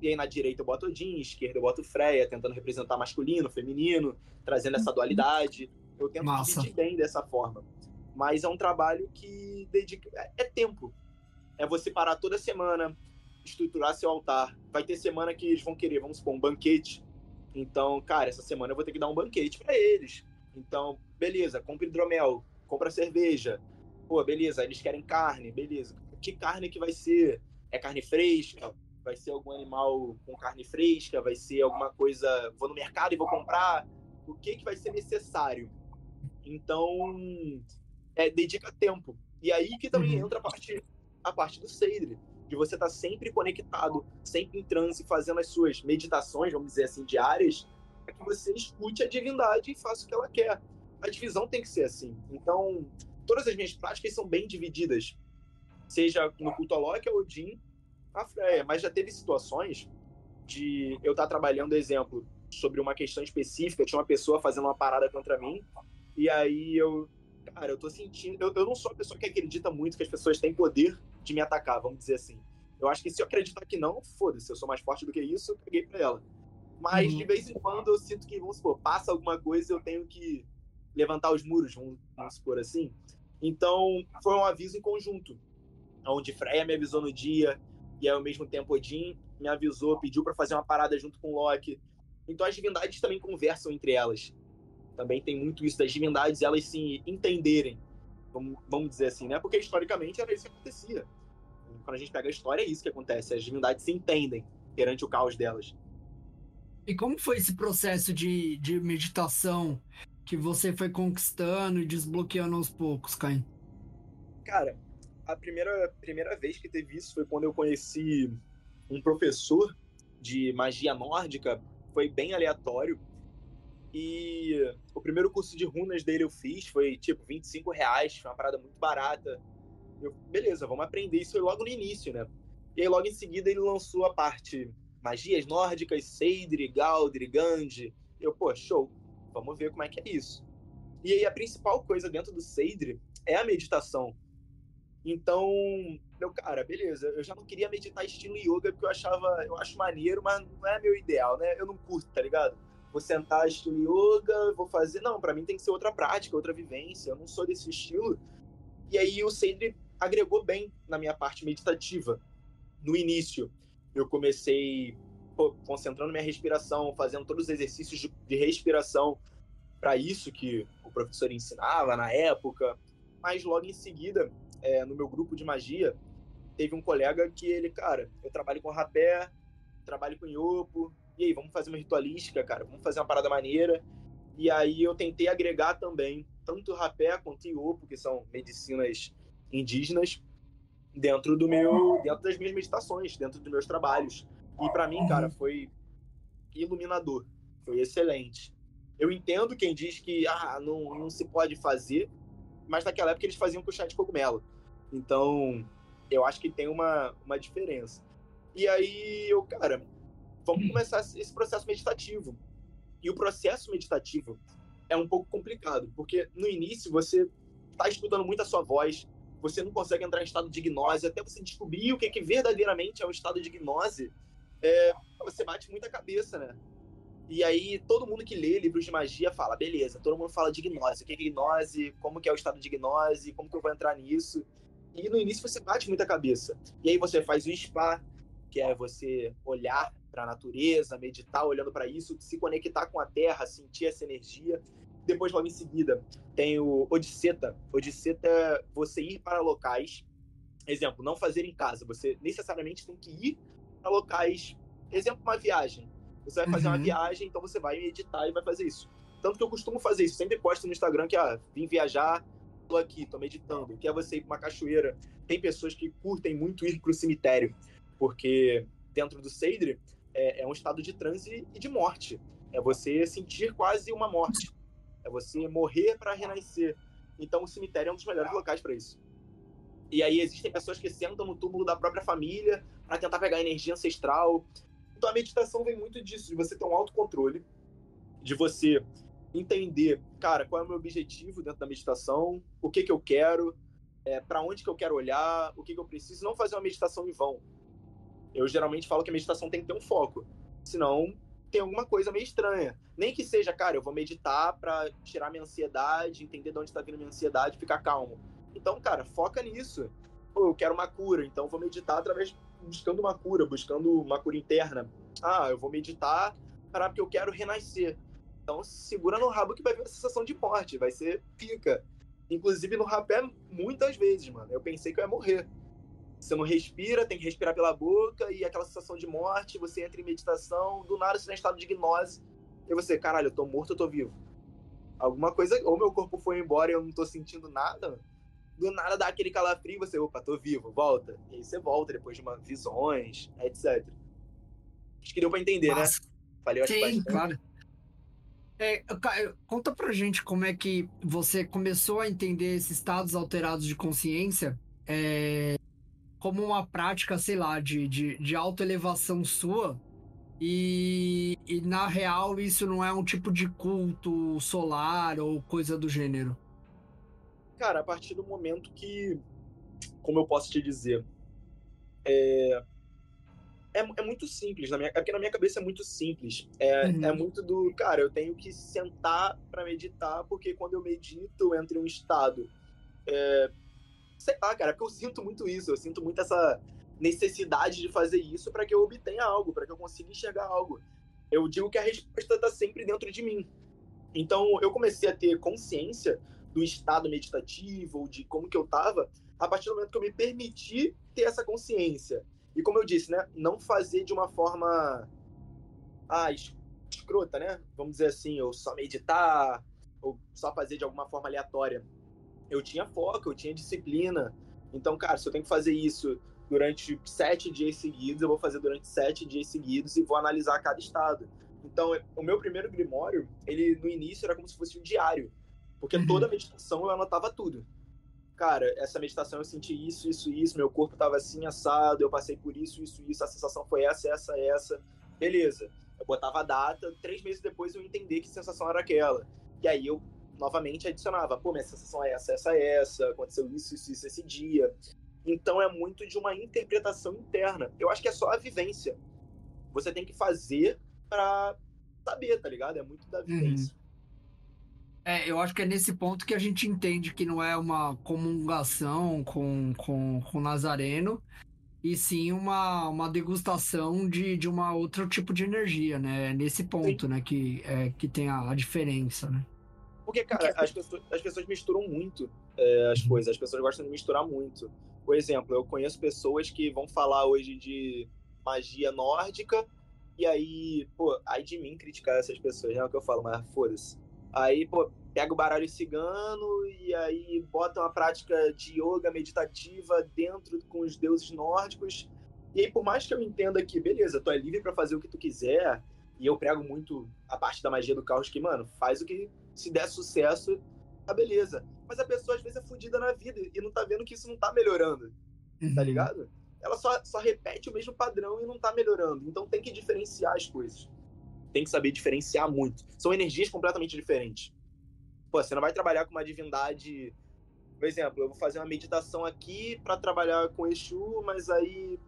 E aí na direita eu boto Odin, esquerda eu boto Freya, tentando representar masculino, feminino, trazendo essa dualidade. Eu tento Massa. dividir bem dessa forma. Mas é um trabalho que dedica. É, é tempo. É você parar toda semana, estruturar seu altar. Vai ter semana que eles vão querer, vamos supor, um banquete. Então, cara, essa semana eu vou ter que dar um banquete para eles. Então, beleza, compra hidromel, compra cerveja. Pô, beleza, eles querem carne, beleza. Que carne que vai ser? É carne fresca? Vai ser algum animal com carne fresca? Vai ser alguma coisa. Vou no mercado e vou comprar? O que, que vai ser necessário? Então, é, dedica tempo. E aí que também Uhum. entra a parte, a parte do Seidre, de você estar sempre conectado, sempre em transe, fazendo as suas meditações, vamos dizer assim, diárias, para que você escute a divindade e faça o que ela quer. A divisão tem que ser assim. Então, todas as minhas práticas são bem divididas. Seja no culto a Loki, a Odin, a Freya. Mas já teve situações de eu estar trabalhando, exemplo, sobre uma questão específica, tinha uma pessoa fazendo uma parada contra mim, e aí eu, cara, eu tô sentindo. Eu, eu não sou a pessoa que acredita muito que as pessoas têm poder de me atacar, vamos dizer assim. Eu acho que se eu acreditar que não, foda-se, eu sou mais forte do que isso, eu caguei pra ela. Mas Uhum. de vez em quando eu sinto que, vamos supor, passa alguma coisa e eu tenho que levantar os muros, vamos, vamos supor assim. Então, foi um aviso em conjunto, onde Freya me avisou no dia, e ao mesmo tempo, Odin me avisou, pediu para fazer uma parada junto com Loki. Então, as divindades também conversam entre elas. Também tem muito isso das divindades elas se entenderem, vamos, vamos dizer assim, né? Porque historicamente era isso que acontecia. Quando a gente pega a história, é isso que acontece. As divindades se entendem perante o caos delas. E como foi esse processo de, de meditação que você foi conquistando e desbloqueando aos poucos, Caim? Cara, a primeira, primeira vez que teve isso foi quando eu conheci um professor de magia nórdica. Foi bem aleatório. E o primeiro curso de runas dele eu fiz, foi tipo 25 reais, foi uma parada muito barata. Eu, beleza, vamos aprender. Isso foi logo no início, né? E aí logo em seguida ele lançou a parte magias nórdicas, Seidri, Galdri, Gandhi. Eu, pô, show. Vamos ver como é que é isso. E aí a principal coisa dentro do Seidre é a meditação. Então, meu cara, beleza, eu já não queria meditar estilo yoga porque eu achava, eu acho maneiro, mas não é meu ideal, né? Eu não curto, tá ligado? Vou sentar estilo yoga, vou fazer, não, para mim tem que ser outra prática, outra vivência, eu não sou desse estilo. E aí o Seidre agregou bem na minha parte meditativa. No início, eu comecei concentrando minha respiração, fazendo todos os exercícios de, de respiração para isso que o professor ensinava na época. Mas logo em seguida, é, no meu grupo de magia, teve um colega que ele, cara, eu trabalho com rapé, trabalho com iopo, e aí, vamos fazer uma ritualística, cara, vamos fazer uma parada maneira. E aí eu tentei agregar também tanto rapé quanto iopo, que são medicinas indígenas, dentro do meu, dentro das minhas meditações, dentro dos meus trabalhos. E para mim, cara, uhum. foi iluminador, foi excelente. Eu entendo quem diz que ah, não, não se pode fazer, mas naquela época eles faziam com chá de cogumelo. Então, eu acho que tem uma, uma diferença. E aí, eu, cara, vamos começar esse processo meditativo. E o processo meditativo é um pouco complicado, porque no início você está escutando muito a sua voz, você não consegue entrar em estado de gnose, até você descobrir o que, que verdadeiramente é um estado de gnose, é, você bate muita cabeça, né? E aí todo mundo que lê livros de magia fala, beleza, todo mundo fala de gnose, o que é gnose, como que é o estado de gnose, como que eu vou entrar nisso. E no início você bate muita cabeça. E aí você faz o spa, que é você olhar para a natureza, meditar olhando para isso, se conectar com a terra, sentir essa energia. Depois, logo em seguida, tem o Odisseta. Odisseta é você ir para locais. Exemplo, não fazer em casa. Você necessariamente tem que ir locais. Exemplo, uma viagem. Você vai fazer uhum. uma viagem, então você vai meditar e vai fazer isso. Tanto que eu costumo fazer isso. Sempre posto no Instagram que, ah, vim viajar, tô aqui, tô meditando. Que é você ir para uma cachoeira. Tem pessoas que curtem muito ir para o cemitério. Porque dentro do Seidre é, é um estado de transe e de morte. É você sentir quase uma morte. É você morrer para renascer. Então o cemitério é um dos melhores locais para isso. E aí existem pessoas que sentam no túmulo da própria família para tentar pegar energia ancestral. Então a meditação vem muito disso, de você ter um autocontrole, de você entender, cara, qual é o meu objetivo dentro da meditação, o que que eu quero, é, para onde que eu quero olhar, o que que eu preciso, não fazer uma meditação em vão. Eu geralmente falo que a meditação tem que ter um foco, senão tem alguma coisa meio estranha. Nem que seja, cara, eu vou meditar para tirar minha ansiedade, entender de onde está vindo minha ansiedade, ficar calmo. Então, cara, foca nisso. Pô, eu quero uma cura, então vou meditar através buscando uma cura, buscando uma cura interna. Ah, eu vou meditar para porque eu quero renascer. Então, segura no rabo que vai vir a sensação de morte, vai ser pica. Inclusive no rapé muitas vezes, mano. Eu pensei que eu ia morrer. Você não respira, tem que respirar pela boca e aquela sensação de morte, você entra em meditação, do nada você está em estado de gnose, e você, caralho, eu tô morto, eu tô vivo. Alguma coisa, ou meu corpo foi embora e eu não tô sentindo nada, do nada dá aquele calafrio e você, opa, tô vivo, volta. E aí você volta depois de uma visões, etc. Acho que deu pra entender, né? Nossa. né? Falei, acho Sim, claro. É, conta pra gente como é que você começou a entender esses estados alterados de consciência é, como uma prática, sei lá, de, de, de autoelevação sua. E, e na real isso não é um tipo de culto solar ou coisa do gênero. Cara, a partir do momento que, como eu posso te dizer, é, é, é, muito simples. Na minha, é porque na minha cabeça é muito simples. É, uhum. é muito do, cara, eu tenho que sentar para meditar, porque quando eu medito, eu entro em um estado é, sei lá, cara, porque eu sinto muito isso, eu sinto muito essa necessidade de fazer isso para que eu obtenha algo, para que eu consiga enxergar algo. Eu digo que a resposta está sempre dentro de mim. Então, eu comecei a ter consciência do estado meditativo, ou de como que eu estava, a partir do momento que eu me permiti ter essa consciência. E como eu disse, né, não fazer de uma forma ah, escrota, né? Vamos dizer assim, ou só meditar, ou só fazer de alguma forma aleatória eu tinha foco, eu tinha disciplina. Então, cara, se eu tenho que fazer isso durante sete dias seguidos, eu vou fazer durante sete dias seguidos e vou analisar cada estado. Então, o meu primeiro grimório, ele no início era como se fosse um diário, porque uhum. toda meditação eu anotava tudo. Cara, essa meditação eu senti isso, isso, isso, meu corpo estava assim assado, eu passei por isso, isso, isso, a sensação foi essa, essa, essa. Beleza. Eu botava a data, três meses depois eu entendi que sensação era aquela. E aí eu novamente adicionava, pô, minha sensação é essa, essa, essa, aconteceu isso, isso, isso esse dia. Então é muito de uma interpretação interna. Eu acho que é só a vivência. Você tem que fazer para saber, tá ligado? É muito da uhum. vivência. É, eu acho que é nesse ponto que a gente entende que não é uma comungação com, com, com Nazareno, e sim uma, uma degustação de, de uma outro tipo de energia, né? É nesse ponto, sim. né, que, é, que tem a, a, diferença, né? Porque, cara, as pessoas, as pessoas misturam muito é, as uhum. coisas, as pessoas gostam de misturar muito. Por exemplo, eu conheço pessoas que vão falar hoje de magia nórdica, e aí, pô, aí de mim criticar essas pessoas, não é o que eu falo, mas foda-se. Aí, pô, pega o baralho cigano e aí bota uma prática de yoga meditativa dentro com os deuses nórdicos. E aí, por mais que eu entenda que, beleza, tu é livre para fazer o que tu quiser, e eu prego muito a parte da magia do caos que, mano, faz o que se der sucesso, tá beleza. Mas a pessoa às vezes é fodida na vida e não tá vendo que isso não tá melhorando. Tá uhum. Tá ligado? Ela só, só repete o mesmo padrão e não tá melhorando. Então tem que diferenciar as coisas. Tem que saber diferenciar muito. São energias completamente diferentes. Pô, você não vai trabalhar com uma divindade. Por exemplo, eu vou fazer uma meditação aqui para trabalhar com Exu, mas aí.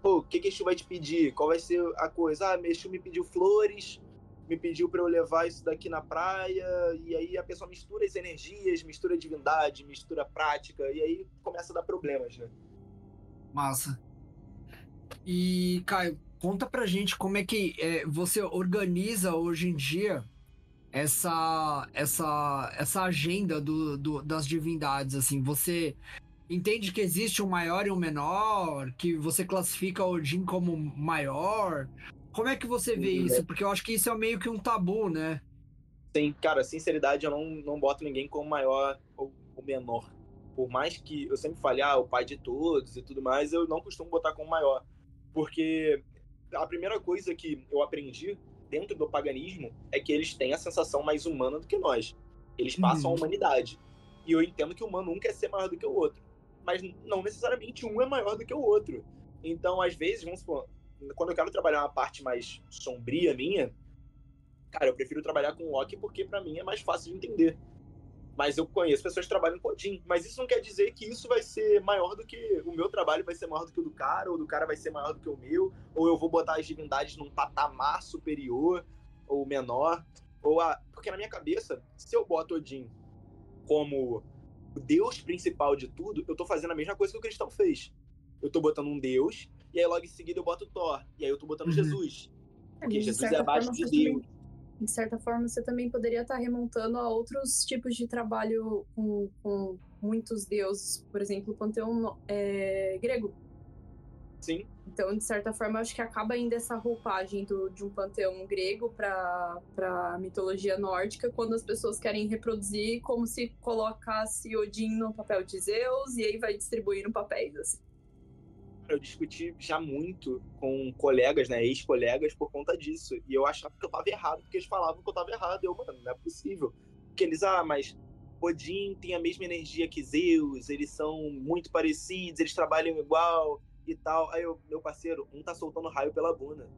Pô, o que, que Exu vai te pedir? Qual vai ser a coisa? Ah, Exu me pediu flores, me pediu para eu levar isso daqui na praia, e aí a pessoa mistura as energias, mistura divindade, mistura prática, e aí começa a dar problemas, né? Massa. E, Caio, conta pra gente como é que é, você organiza hoje em dia essa essa essa agenda do, do, das divindades assim você entende que existe um maior e um menor que você classifica Odin como maior como é que você vê uhum. isso porque eu acho que isso é meio que um tabu né Sim, cara, sinceridade, eu não, não boto ninguém como maior ou, ou menor. Por mais que eu sempre fale, ah, o pai de todos e tudo mais, eu não costumo botar como maior. Porque a primeira coisa que eu aprendi dentro do paganismo é que eles têm a sensação mais humana do que nós. Eles passam uhum. a humanidade. E eu entendo que o humano um quer ser maior do que o outro. Mas não necessariamente um é maior do que o outro. Então, às vezes, vamos supor, quando eu quero trabalhar uma parte mais sombria minha, cara, eu prefiro trabalhar com o Loki porque para mim é mais fácil de entender. Mas eu conheço pessoas que trabalham com Odin. Mas isso não quer dizer que isso vai ser maior do que. O meu trabalho vai ser maior do que o do cara, ou do cara vai ser maior do que o meu, ou eu vou botar as divindades num patamar superior ou menor. Ou a... Porque na minha cabeça, se eu boto Odin como o deus principal de tudo, eu tô fazendo a mesma coisa que o cristão fez. Eu tô botando um deus, e aí logo em seguida eu boto Thor, e aí eu tô botando uhum. Jesus. Porque Jesus é abaixo de Deus de certa forma, você também poderia estar remontando a outros tipos de trabalho com, com muitos deuses, por exemplo, o panteão é, grego. Sim. Então, de certa forma, acho que acaba ainda essa roupagem do, de um panteão grego para a mitologia nórdica, quando as pessoas querem reproduzir como se colocasse Odin no papel de Zeus e aí vai distribuindo papéis. Assim eu discuti já muito com colegas, né, ex-colegas, por conta disso. E eu achava que eu tava errado, porque eles falavam que eu tava errado. Eu, mano, não é possível. Porque eles, ah, mas Odin tem a mesma energia que Zeus, eles são muito parecidos, eles trabalham igual e tal. Aí, eu, meu parceiro, um tá soltando raio pela bunda.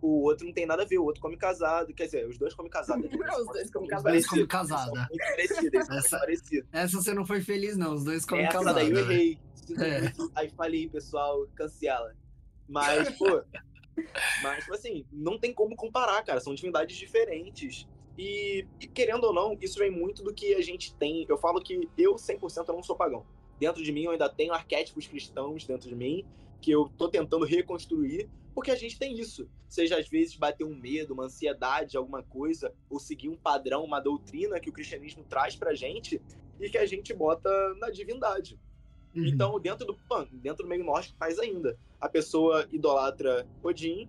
O outro não tem nada a ver, o outro come casado. Quer dizer, os dois comem casado. os dois comem casado. Os dois comem casada. Essa, essa você não foi feliz, não. Os dois comem casado. Essa daí eu errei. É. Aí falei, pessoal, cancela. Mas, pô. mas, tipo assim, não tem como comparar, cara. São divindades diferentes. E, e, querendo ou não, isso vem muito do que a gente tem. Eu falo que eu, 100%, eu não sou pagão. Dentro de mim, eu ainda tenho arquétipos cristãos dentro de mim, que eu tô tentando reconstruir, porque a gente tem isso. Seja às vezes bater um medo, uma ansiedade, alguma coisa, ou seguir um padrão, uma doutrina que o cristianismo traz pra gente e que a gente bota na divindade. Uhum. Então, dentro do dentro do meio nórdico faz ainda. A pessoa idolatra Odin,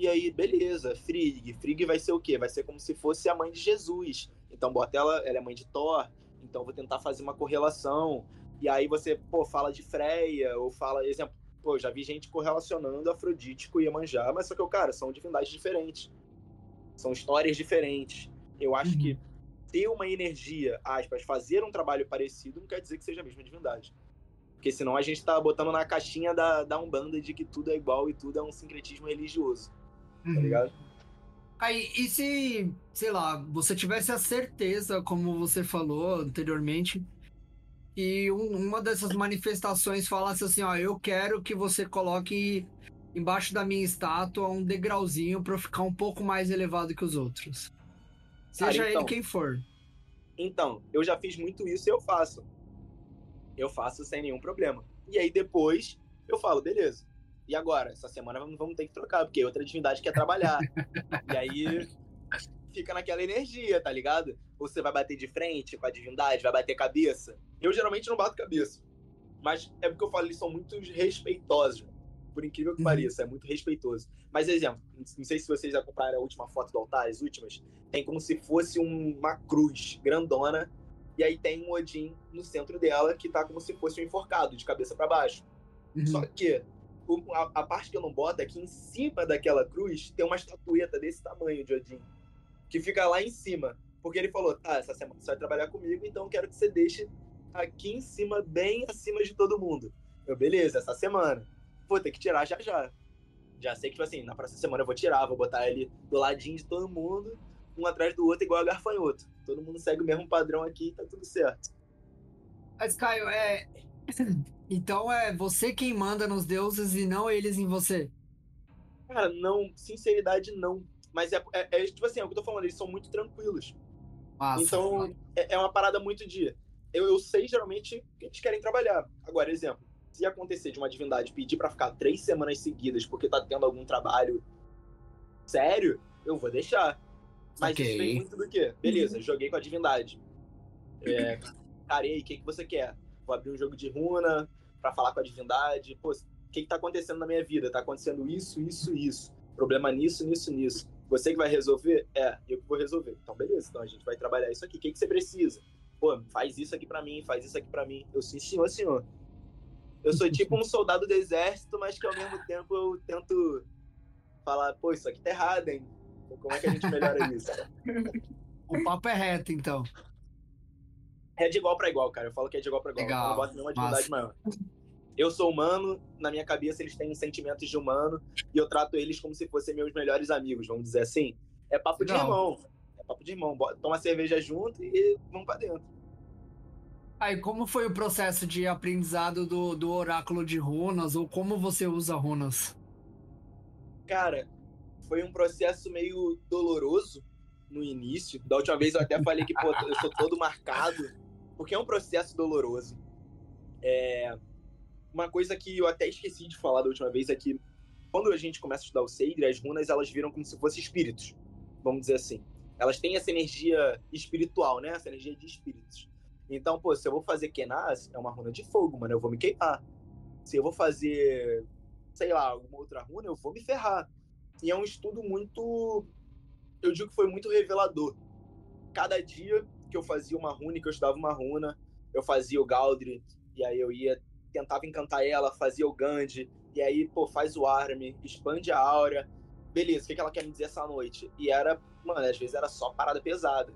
e aí, beleza, Frigg. Frigg vai ser o quê? Vai ser como se fosse a mãe de Jesus. Então, bota ela, ela é mãe de Thor. Então, vou tentar fazer uma correlação. E aí você, pô, fala de Freia, ou fala, exemplo, pô, já vi gente correlacionando Afrodite com Iemanjá, mas só que, cara, são divindades diferentes. São histórias diferentes. Eu acho uhum. que ter uma energia, aspas, fazer um trabalho parecido não quer dizer que seja a mesma divindade. Porque senão a gente tá botando na caixinha da, da Umbanda de que tudo é igual e tudo é um sincretismo religioso. Tá uhum. Tá ligado? Aí, e se, sei lá, você tivesse a certeza, como você falou anteriormente, e um, uma dessas manifestações falasse assim, ó, eu quero que você coloque embaixo da minha estátua um degrauzinho para eu ficar um pouco mais elevado que os outros. Seja Cara, então, ele quem for. Então, eu já fiz muito isso e eu faço. Eu faço sem nenhum problema. E aí depois eu falo, beleza. E agora? Essa semana vamos ter que trocar, porque outra divindade quer trabalhar. e aí fica naquela energia, tá ligado? Você vai bater de frente com a divindade, vai bater cabeça. Eu geralmente não bato cabeça. Mas é porque eu falo, eles são muito respeitosos. Por incrível que uhum. pareça, é muito respeitoso. Mas, exemplo, não sei se vocês acompanharam a última foto do altar, as últimas. Tem como se fosse uma cruz grandona. E aí tem um Odin no centro dela, que tá como se fosse um enforcado, de cabeça para baixo. Uhum. Só que a, a, parte que eu não boto é que em cima daquela cruz tem uma estatueta desse tamanho de Odin. Que fica lá em cima. Porque ele falou, tá, essa semana você vai trabalhar comigo, então eu quero que você deixe aqui em cima, bem acima de todo mundo. Eu, beleza, essa semana. Vou ter que tirar já já. Já sei que, tipo assim, na próxima semana eu vou tirar, vou botar ele do ladinho de todo mundo, um atrás do outro, igual a garfanhoto. Todo mundo segue o mesmo padrão aqui e tá tudo certo. Mas, Caio, é. Então é você quem manda nos deuses e não eles em você? Cara, não, sinceridade não. Mas é, é, é tipo assim, é o que eu tô falando, eles são muito tranquilos. Massa. Então, é, é, uma parada muito de. Eu, eu sei geralmente que eles querem trabalhar. Agora, exemplo, se acontecer de uma divindade pedir para ficar três semanas seguidas porque tá tendo algum trabalho sério, eu vou deixar. Mas okay. isso vem muito do quê? Beleza, uhum. joguei com a divindade. É, carei, o que, que você quer? Vou abrir um jogo de runa para falar com a divindade. Pô, o que, que tá acontecendo na minha vida? Tá acontecendo isso, isso, isso. Problema nisso, nisso, nisso. Você que vai resolver? É, eu que vou resolver. Então, beleza. Então a gente vai trabalhar isso aqui. O que, que você precisa? Pô, faz isso aqui para mim, faz isso aqui para mim. Eu sim, senhor, senhor. Eu sou tipo um soldado do exército, mas que ao mesmo tempo eu tento falar, pô, isso aqui tá errado, hein? Como é que a gente melhora isso? o papo é reto, então. É de igual para igual, cara. Eu falo que é de igual para igual. Legal. Eu não boto nenhuma atividade maior. Eu sou humano, na minha cabeça eles têm sentimentos de humano e eu trato eles como se fossem meus melhores amigos, vamos dizer assim. É papo de irmão. É papo de irmão. Toma cerveja junto e vamos pra dentro. Aí, como foi o processo de aprendizado do, do oráculo de runas ou como você usa runas? Cara, foi um processo meio doloroso no início. Da última vez eu até falei que pô, eu sou todo marcado, porque é um processo doloroso. É, uma coisa que eu até esqueci de falar da última vez é que quando a gente começa a estudar o Seidri, as runas elas viram como se fossem espíritos, vamos dizer assim. Elas têm essa energia espiritual, né? Essa energia de espíritos. Então, pô, se eu vou fazer Kenas, é uma runa de fogo, mano, eu vou me queimar. Se eu vou fazer, sei lá, alguma outra runa, eu vou me ferrar. E é um estudo muito, eu digo que foi muito revelador. Cada dia que eu fazia uma runa, que eu estudava uma runa, eu fazia o Galdri, e aí eu ia tentava encantar ela, fazia o Gandhi, e aí, pô, faz o Arme, expande a aura. Beleza, o que, que ela quer me dizer essa noite? E era, mano, às vezes era só parada pesada.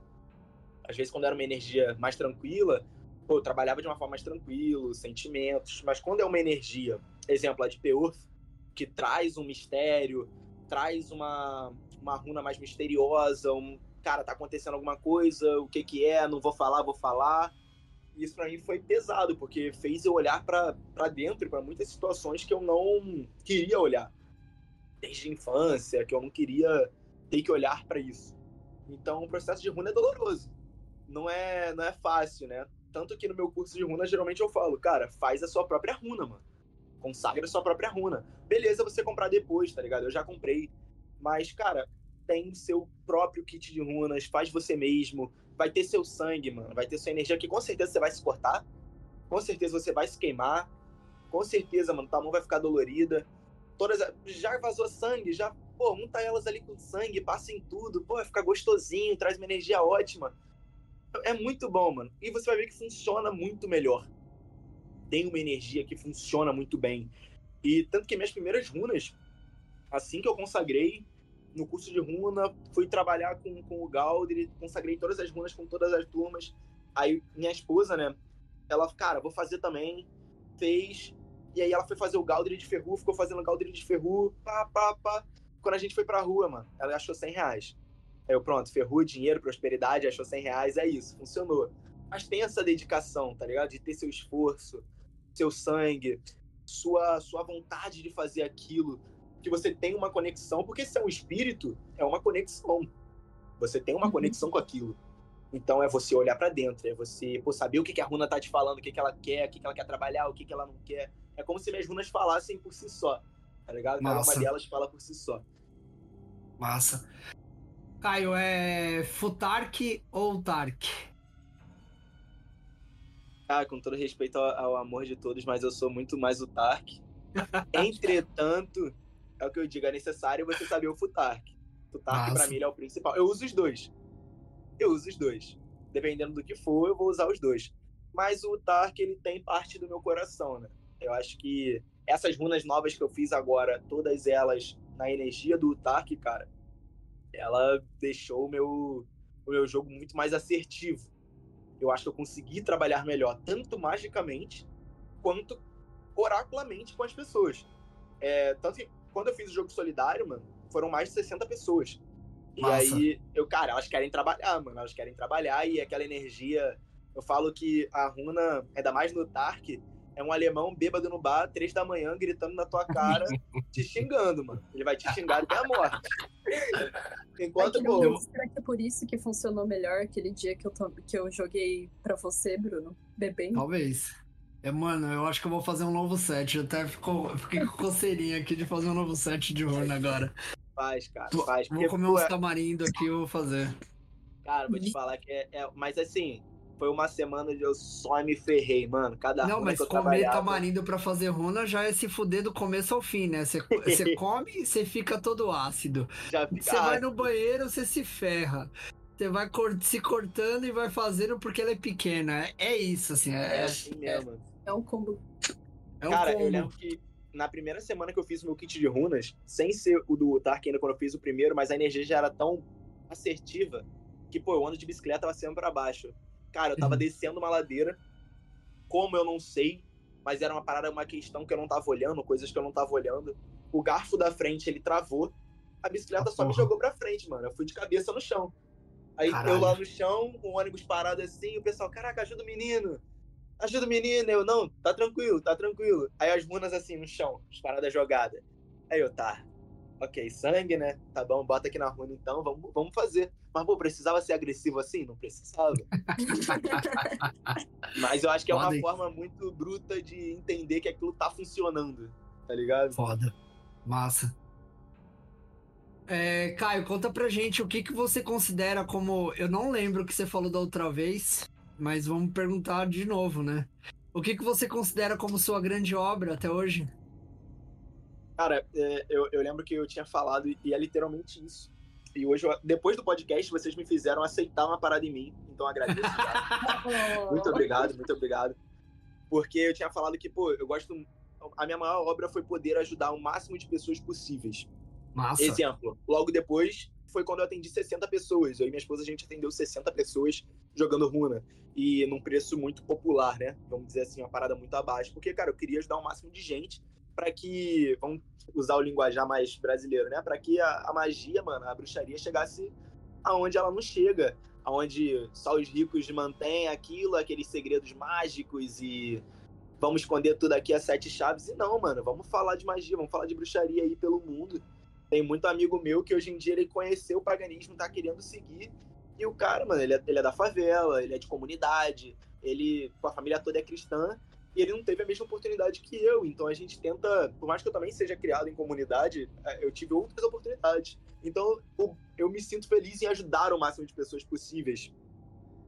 Às vezes, quando era uma energia mais tranquila, pô, eu trabalhava de uma forma mais tranquila, sentimentos. Mas quando é uma energia, exemplo, a de Peurth, que traz um mistério, traz uma, uma runa mais misteriosa, um, cara, tá acontecendo alguma coisa, o que que é, não vou falar, vou falar isso para mim foi pesado, porque fez eu olhar para dentro, para muitas situações que eu não queria olhar. Desde a infância, que eu não queria ter que olhar para isso. Então, o processo de runa é doloroso. Não é, não é fácil, né? Tanto que no meu curso de runa, geralmente eu falo, cara, faz a sua própria runa, mano. Consagra sua própria runa. Beleza você comprar depois, tá ligado? Eu já comprei. Mas, cara, tem seu próprio kit de runas, faz você mesmo vai ter seu sangue, mano, vai ter sua energia que com certeza você vai se cortar, com certeza você vai se queimar, com certeza, mano, tua mão vai ficar dolorida. Todas já vazou sangue, já, pô, unta elas ali com sangue, passa em tudo, pô, vai ficar gostosinho, traz uma energia ótima. É muito bom, mano. E você vai ver que funciona muito melhor. Tem uma energia que funciona muito bem. E tanto que minhas primeiras runas, assim que eu consagrei, no curso de runa, fui trabalhar com, com o Galdri, consagrei todas as runas com todas as turmas. Aí minha esposa, né, ela, cara, vou fazer também, fez. E aí ela foi fazer o Galdri de Ferru, ficou fazendo o Galdri de Ferru, pá, pá, pá. quando a gente foi pra rua, mano, ela achou 100 reais. Aí eu, pronto, ferrou, dinheiro, prosperidade, achou 100 reais, é isso, funcionou. Mas tem essa dedicação, tá ligado? De ter seu esforço, seu sangue, sua, sua vontade de fazer aquilo, que você tem uma conexão, porque se é um espírito, é uma conexão. Você tem uma uhum. conexão com aquilo. Então é você olhar para dentro, é você pô, saber o que, que a runa tá te falando, o que, que ela quer, o que, que ela quer trabalhar, o que, que ela não quer. É como se minhas runas falassem por si só, tá ligado? Cada uma delas fala por si só. Massa. Caio, é Futark ou Tark? Ah, com todo respeito ao, ao, amor de todos, mas eu sou muito mais o Tark. Entretanto, é o que eu digo, é necessário você saber o Futark. Futark, pra mim, é o principal. Eu uso os dois. Eu uso os dois. Dependendo do que for, eu vou usar os dois. Mas o Tark, ele tem parte do meu coração, né? Eu acho que essas runas novas que eu fiz agora, todas elas na energia do Tark, cara, ela deixou o meu, o meu jogo muito mais assertivo eu acho que eu consegui trabalhar melhor, tanto magicamente quanto oraculamente com as pessoas. É, tanto que quando eu fiz o jogo solidário, mano, foram mais de 60 pessoas. E aí, eu, cara, elas querem trabalhar, mano. Elas querem trabalhar e aquela energia. Eu falo que a runa, ainda mais no Tark, é um alemão bêbado no bar, três da manhã, gritando na tua cara, te xingando, mano. Ele vai te xingar até a morte. Enquanto, pô... Será que é por isso que funcionou melhor aquele dia que eu, to... que eu joguei pra você, Bruno? Bebendo? Talvez. É, mano, eu acho que eu vou fazer um novo set. Eu até fico, fiquei com coceirinha aqui de fazer um novo set de runa agora. Faz, cara, faz. Vou comer uns tamarindo aqui, eu vou fazer. Cara, vou te falar que é, é... Mas assim, foi uma semana de eu só me ferrei, mano. Cada Não, mas comer tamarindo pra fazer runa já é se fuder do começo ao fim, né? Você, come e você fica todo ácido. Você vai no banheiro, você se ferra. Você vai se cortando e vai fazendo porque ela é pequena. É isso, assim. É, é assim mesmo. É, um combo. É um Cara, combo. eu lembro que na primeira semana que eu fiz o meu kit de runas, sem ser o do Tark ainda quando eu fiz o primeiro, mas a energia já era tão assertiva que, pô, eu ando de bicicleta, tava sempre pra baixo. Cara, eu tava uhum. descendo uma ladeira, como eu não sei, mas era uma parada, uma questão que eu não tava olhando, coisas que eu não tava olhando. O garfo da frente, ele travou, a bicicleta ah, só me jogou pra frente, mano. Eu fui de cabeça no chão. Aí Caralho. eu lá no chão, o ônibus parado assim, o pessoal, caraca, ajuda o menino. Ajuda o menino. Eu, não, tá tranquilo, tá tranquilo. Aí as runas assim no chão, as paradas jogadas. Aí eu, tá, ok, sangue, né? Tá bom, bota aqui na runa então, vamos, vamos fazer. Mas, pô, precisava ser agressivo assim? Não precisava. Mas eu acho que é uma forma muito bruta de entender que aquilo tá funcionando, tá ligado? Foda. Massa. É, Caio, conta pra gente o que, que você considera como. Eu não lembro o que você falou da outra vez, mas vamos perguntar de novo, né? O que, que você considera como sua grande obra até hoje? Cara, é, eu, eu lembro que eu tinha falado e é literalmente isso. E hoje, depois do podcast, vocês me fizeram aceitar uma parada em mim. Então agradeço. muito obrigado, muito obrigado. Porque eu tinha falado que, pô, eu gosto. A minha maior obra foi poder ajudar o máximo de pessoas possíveis. Massa. Exemplo, logo depois foi quando eu atendi 60 pessoas. Eu e minha esposa, a gente atendeu 60 pessoas jogando runa. E num preço muito popular, né? Vamos dizer assim, uma parada muito abaixo. Porque, cara, eu queria ajudar o máximo de gente para que, vamos usar o linguajar mais brasileiro, né? Para que a, a, magia, mano, a bruxaria chegasse aonde ela não chega, aonde só os ricos mantêm aquilo, aqueles segredos mágicos e vamos esconder tudo aqui a sete chaves. E não, mano, vamos falar de magia, vamos falar de bruxaria aí pelo mundo. Tem muito amigo meu que hoje em dia ele conheceu o paganismo, tá querendo seguir. E o cara, mano, ele é, ele é da favela, ele é de comunidade, ele, a família toda é cristã, e ele não teve a mesma oportunidade que eu. Então a gente tenta, por mais que eu também seja criado em comunidade, é, eu tive outras oportunidades. Então eu me sinto feliz em ajudar o máximo de pessoas possíveis.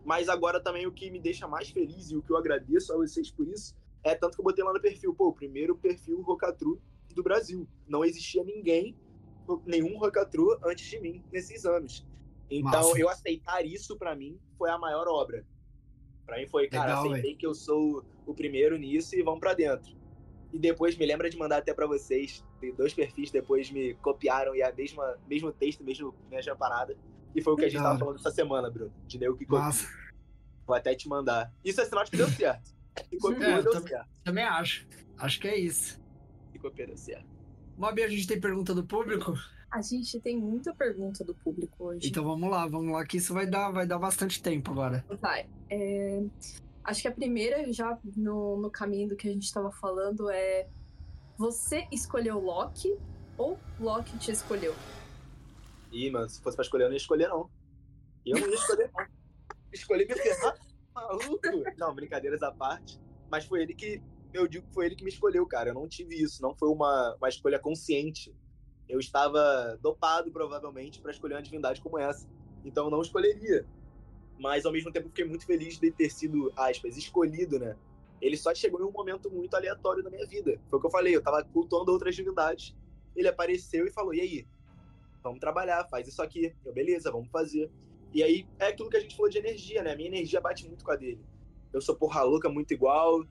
Mas agora também o que me deixa mais feliz e o que eu agradeço a vocês por isso é tanto que eu botei lá no perfil, pô, o primeiro perfil Rocatru do Brasil. Não existia ninguém, nenhum Rocatru antes de mim nesses anos. Então Massa. eu aceitar isso para mim foi a maior obra. Para mim foi, cara, Legal, aceitei véio. que eu sou o primeiro nisso e vamos para dentro. E depois me lembra de mandar até para vocês, tem dois perfis depois me copiaram e a mesma mesmo texto, mesmo mesma parada. E foi o que a gente tava falando essa semana, Bruno, de nego que copia. Vou até te mandar. Isso é sinal de que deu certo. Se copiou, é, deu também, certo. Também acho. Acho que é isso. Se copiou, deu certo. Mob, a gente tem pergunta do público? A gente tem muita pergunta do público hoje. Então vamos lá, vamos lá, que isso vai dar, vai dar bastante tempo agora. Vai. É, acho que a primeira, já no, no caminho do que a gente estava falando, é: Você escolheu Loki ou Loki te escolheu? Ih, mano, se fosse pra escolher, eu não ia escolher, não. Eu não ia escolher, não. Escolhi me ferrar, maluco. Não, brincadeiras à parte. Mas foi ele que. Eu digo que foi ele que me escolheu, cara. Eu não tive isso. Não foi uma, uma escolha consciente. Eu estava dopado, provavelmente, para escolher uma divindade como essa. Então eu não escolheria. Mas ao mesmo tempo fiquei muito feliz de ter sido, aspas, escolhido, né? Ele só chegou em um momento muito aleatório da minha vida. Foi o que eu falei, eu tava cultuando outras divindades. Ele apareceu e falou: "E aí? Vamos trabalhar, faz isso aqui". Eu, beleza, vamos fazer. E aí é aquilo que a gente falou de energia, né? A minha energia bate muito com a dele. Eu sou porra louca muito igual,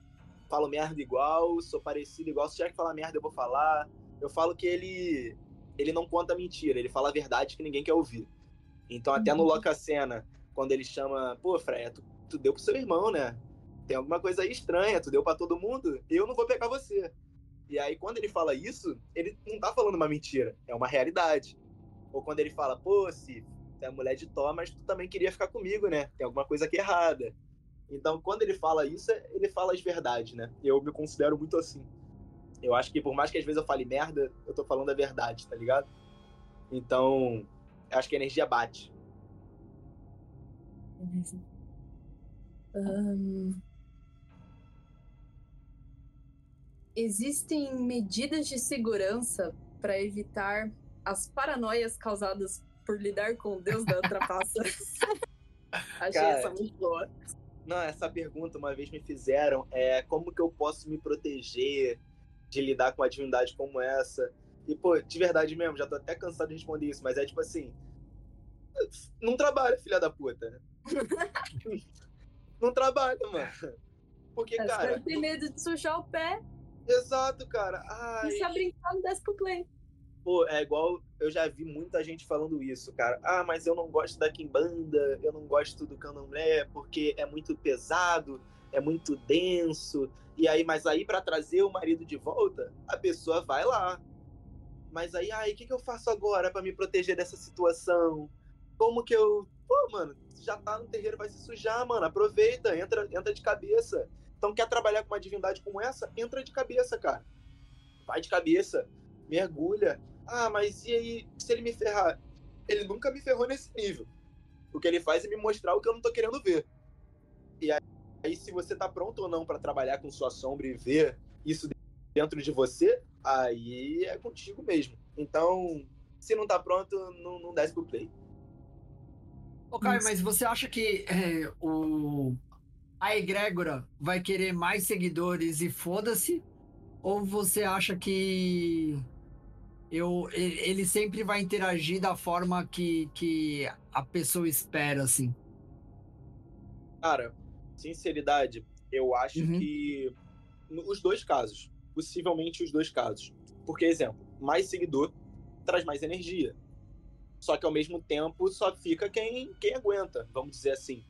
falo merda igual, sou parecido igual. Se tiver que falar merda, eu vou falar. Eu falo que ele ele não conta mentira, ele fala a verdade que ninguém quer ouvir. Então, até no Loca Cena, quando ele chama, pô, Freya, tu, tu deu pro seu irmão, né? Tem alguma coisa aí estranha, tu deu para todo mundo, eu não vou pegar você. E aí, quando ele fala isso, ele não tá falando uma mentira, é uma realidade. Ou quando ele fala, pô, se tu é mulher de Thor, mas tu também queria ficar comigo, né? Tem alguma coisa aqui errada. Então, quando ele fala isso, ele fala as verdades, né? Eu me considero muito assim. Eu acho que por mais que às vezes eu fale merda, eu tô falando a verdade, tá ligado? Então, acho que a energia bate. Beleza. Um... Existem medidas de segurança para evitar as paranoias causadas por lidar com o deus da trapaça? Achei Cara, essa muito boa. Não, essa pergunta uma vez me fizeram é como que eu posso me proteger de lidar com uma divindade como essa. E, pô, de verdade mesmo, já tô até cansado de responder isso, mas é tipo assim. Não trabalha, filha da puta. não trabalha, mano. Porque, Mas cara. tem medo de sujar o pé. Exato, cara. Ai... E se a brincar, não desce pro play. Pô, é igual. Eu já vi muita gente falando isso, cara. Ah, mas eu não gosto da Kimbanda, eu não gosto do Candomblé porque é muito pesado, é muito denso. E aí, mas aí para trazer o marido de volta, a pessoa vai lá. Mas aí, ai, o que, que eu faço agora para me proteger dessa situação? Como que eu. Pô, mano, já tá no terreiro, vai se sujar, mano. Aproveita, entra, entra de cabeça. Então, quer trabalhar com uma divindade como essa? Entra de cabeça, cara. Vai de cabeça, mergulha. Ah, mas e aí, se ele me ferrar? Ele nunca me ferrou nesse nível. O que ele faz é me mostrar o que eu não tô querendo ver. E aí, aí se você tá pronto ou não para trabalhar com sua sombra e ver isso dentro de você, aí é contigo mesmo. Então, se não tá pronto, não, não desce pro play. Ô, Caio, mas você acha que é, o, a egrégora vai querer mais seguidores e foda-se? Ou você acha que eu, ele sempre vai interagir da forma que, que a pessoa espera, assim? Cara, sinceridade, eu acho uhum. que os dois casos, possivelmente os dois casos. Porque, exemplo, mais seguidor traz mais energia. Só que ao mesmo tempo só fica quem, quem aguenta, vamos dizer assim.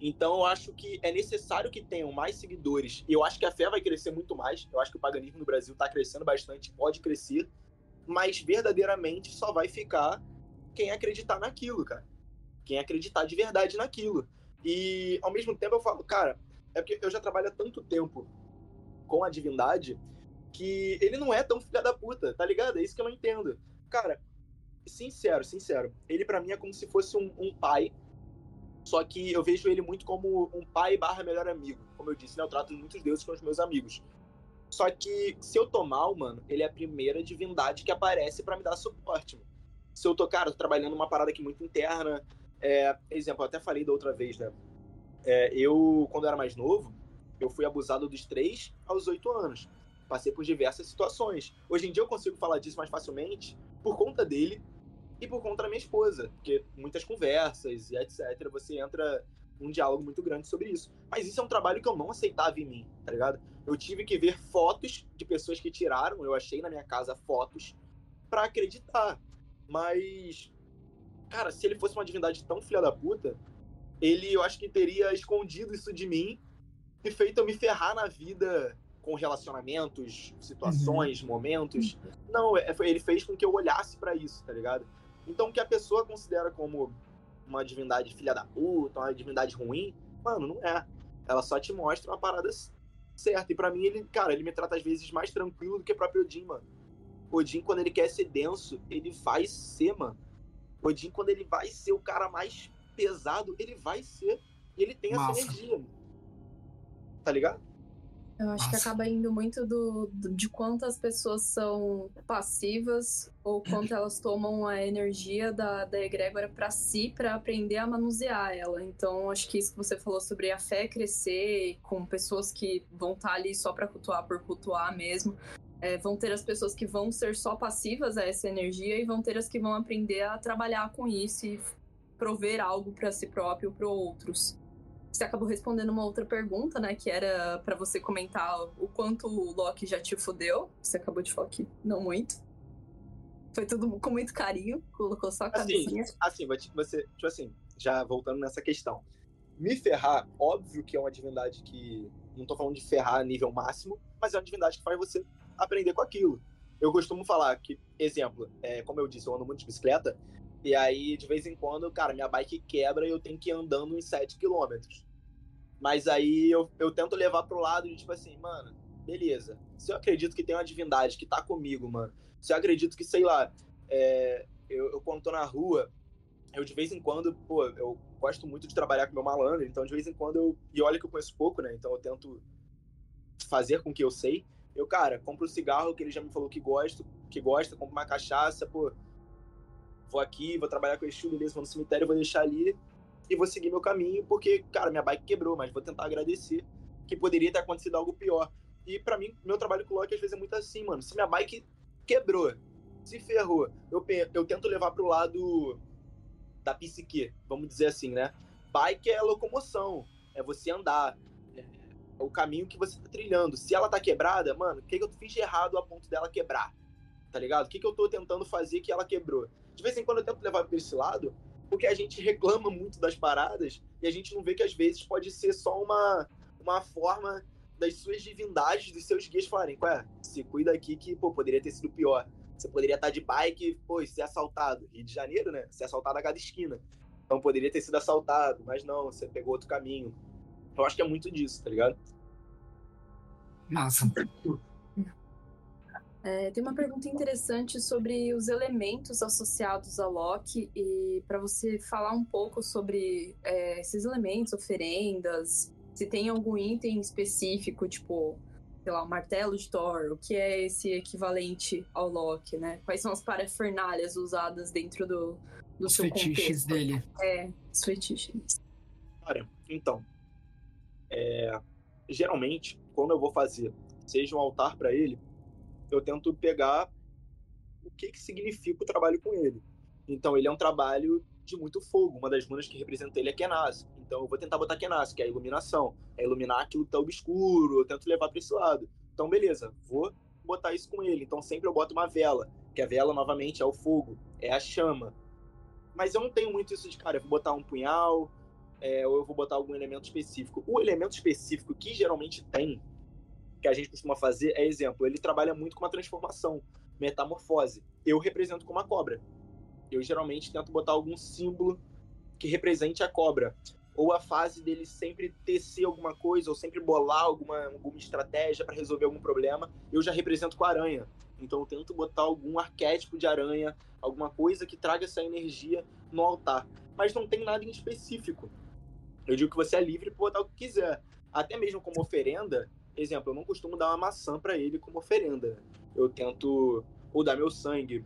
Então eu acho que é necessário que tenham mais seguidores. E eu acho que a fé vai crescer muito mais. Eu acho que o paganismo no Brasil está crescendo bastante, pode crescer. Mas verdadeiramente só vai ficar quem acreditar naquilo, cara. Quem acreditar de verdade naquilo. E ao mesmo tempo eu falo, cara, é porque eu já trabalho há tanto tempo com a divindade que ele não é tão filha da puta, tá ligado? É isso que eu não entendo. Cara, sincero, sincero, ele para mim é como se fosse um, um, pai, só que eu vejo ele muito como um pai barra melhor amigo. Como eu disse, né? Eu trato muitos deuses com os meus amigos. Só que se eu tô mal, mano, ele é a primeira divindade que aparece para me dar suporte. Mano. Se eu tô, cara, tô trabalhando uma parada aqui muito interna, é, exemplo, eu até falei da outra vez, né? É, eu, quando eu era mais novo, eu fui abusado dos 3 aos 8 anos. Passei por diversas situações. Hoje em dia eu consigo falar disso mais facilmente por conta dele e por conta da minha esposa. Porque muitas conversas e etc. Você entra num diálogo muito grande sobre isso. Mas isso é um trabalho que eu não aceitava em mim, tá ligado? Eu tive que ver fotos de pessoas que tiraram, eu achei na minha casa fotos, para acreditar. Mas cara, se ele fosse uma divindade tão filha da puta, ele eu acho que teria escondido isso de mim e feito eu me ferrar na vida com relacionamentos, situações, uhum. momentos. Não, é, ele fez com que eu olhasse para isso, tá ligado? Então, o que a pessoa considera como uma divindade filha da puta, uma divindade ruim, mano, não é. Ela só te mostra uma parada certa. E para mim, ele, cara, ele me trata às vezes mais tranquilo do que o próprio Odin, mano. Odin, quando ele quer ser denso, ele vai ser, mano. Odin, quando ele vai ser o cara mais pesado, ele vai ser. E ele tem Massa. essa energia. Tá ligado? Eu acho Nossa. que acaba indo muito do, do, de quantas pessoas são passivas ou quanto elas tomam a energia da, da egrégora para si para aprender a manusear ela. Então, acho que isso que você falou sobre a fé crescer com pessoas que vão estar tá ali só para cultuar por cultuar mesmo. É, vão ter as pessoas que vão ser só passivas a essa energia e vão ter as que vão aprender a trabalhar com isso e prover algo para si próprio para outros. Você acabou respondendo uma outra pergunta, né? Que era para você comentar o quanto o Loki já te fudeu. Você acabou de falar que não muito. Foi tudo com muito carinho, colocou só a assim, cabecinha. Assim, assim você, tipo assim, já voltando nessa questão. Me ferrar, óbvio que é uma divindade que. Não tô falando de ferrar a nível máximo, mas é uma divindade que faz você aprender com aquilo. Eu costumo falar que, exemplo, é, como eu disse, eu ando muito de bicicleta, e aí, de vez em quando, cara, minha bike quebra e eu tenho que ir andando uns 7 km. Mas aí eu, eu tento levar pro lado de tipo assim, mano, beleza. Se eu acredito que tem uma divindade que tá comigo, mano. Se eu acredito que, sei lá, é, eu, eu quando tô na rua, eu de vez em quando, pô, eu gosto muito de trabalhar com meu malandro, então de vez em quando eu. E olha que eu conheço pouco, né? Então eu tento fazer com que eu sei. Eu, cara, compro um cigarro que ele já me falou que gosto, que gosta, compro uma cachaça, pô, vou aqui, vou trabalhar com esse beleza, vou no cemitério, vou deixar ali e vou seguir meu caminho, porque, cara, minha bike quebrou, mas vou tentar agradecer que poderia ter acontecido algo pior. E para mim, meu trabalho com o Loki às vezes é muito assim, mano. Se minha bike quebrou, se ferrou, eu, eu tento levar pro lado da psique, vamos dizer assim, né? Bike é locomoção, é você andar, o caminho que você tá trilhando. Se ela tá quebrada, mano, o que, que eu fiz de errado a ponto dela quebrar? Tá ligado? O que, que eu tô tentando fazer que ela quebrou? de vez em quando eu tento levar para esse lado, porque a gente reclama muito das paradas e a gente não vê que às vezes pode ser só uma, uma forma das suas divindades, dos seus guias falarem, ué, se cuida aqui que, pô, poderia ter sido pior. Você poderia estar de bike, pô, e ser assaltado. Rio de Janeiro, né? Ser assaltado a cada esquina. Então poderia ter sido assaltado, mas não, você pegou outro caminho. Eu acho que é muito disso, tá ligado? Massa. É, tem uma pergunta interessante sobre os elementos associados a Loki e para você falar um pouco sobre é, esses elementos, oferendas, se tem algum item específico, tipo, sei lá, o martelo de Thor, o que é esse equivalente ao Loki, né? Quais são as parafernálias usadas dentro do, do os seu fetiches contexto? dele. É, os fetiches. Cara, então, é, geralmente, quando eu vou fazer, seja um altar para ele, eu tento pegar o que, que significa o trabalho com ele. Então, ele é um trabalho de muito fogo. Uma das runas que representa ele é Kenas. Então, eu vou tentar botar Kenas, que é a iluminação. É iluminar aquilo que tá obscuro. Eu tento levar para esse lado. Então, beleza. Vou botar isso com ele. Então, sempre eu boto uma vela. Que a vela, novamente, é o fogo. É a chama. Mas eu não tenho muito isso de, cara, eu vou botar um punhal, é, ou eu vou botar algum elemento específico. O elemento específico que geralmente tem que a gente costuma fazer é exemplo, ele trabalha muito com uma transformação, metamorfose. Eu represento como a cobra. Eu geralmente tento botar algum símbolo que represente a cobra. Ou a fase dele sempre tecer alguma coisa, ou sempre bolar alguma, alguma estratégia para resolver algum problema. Eu já represento com a aranha. Então eu tento botar algum arquétipo de aranha, alguma coisa que traga essa energia no altar. Mas não tem nada em específico. Eu digo que você é livre para botar o que quiser. Até mesmo como oferenda, exemplo, eu não costumo dar uma maçã para ele como oferenda. Eu tento ou dar meu sangue,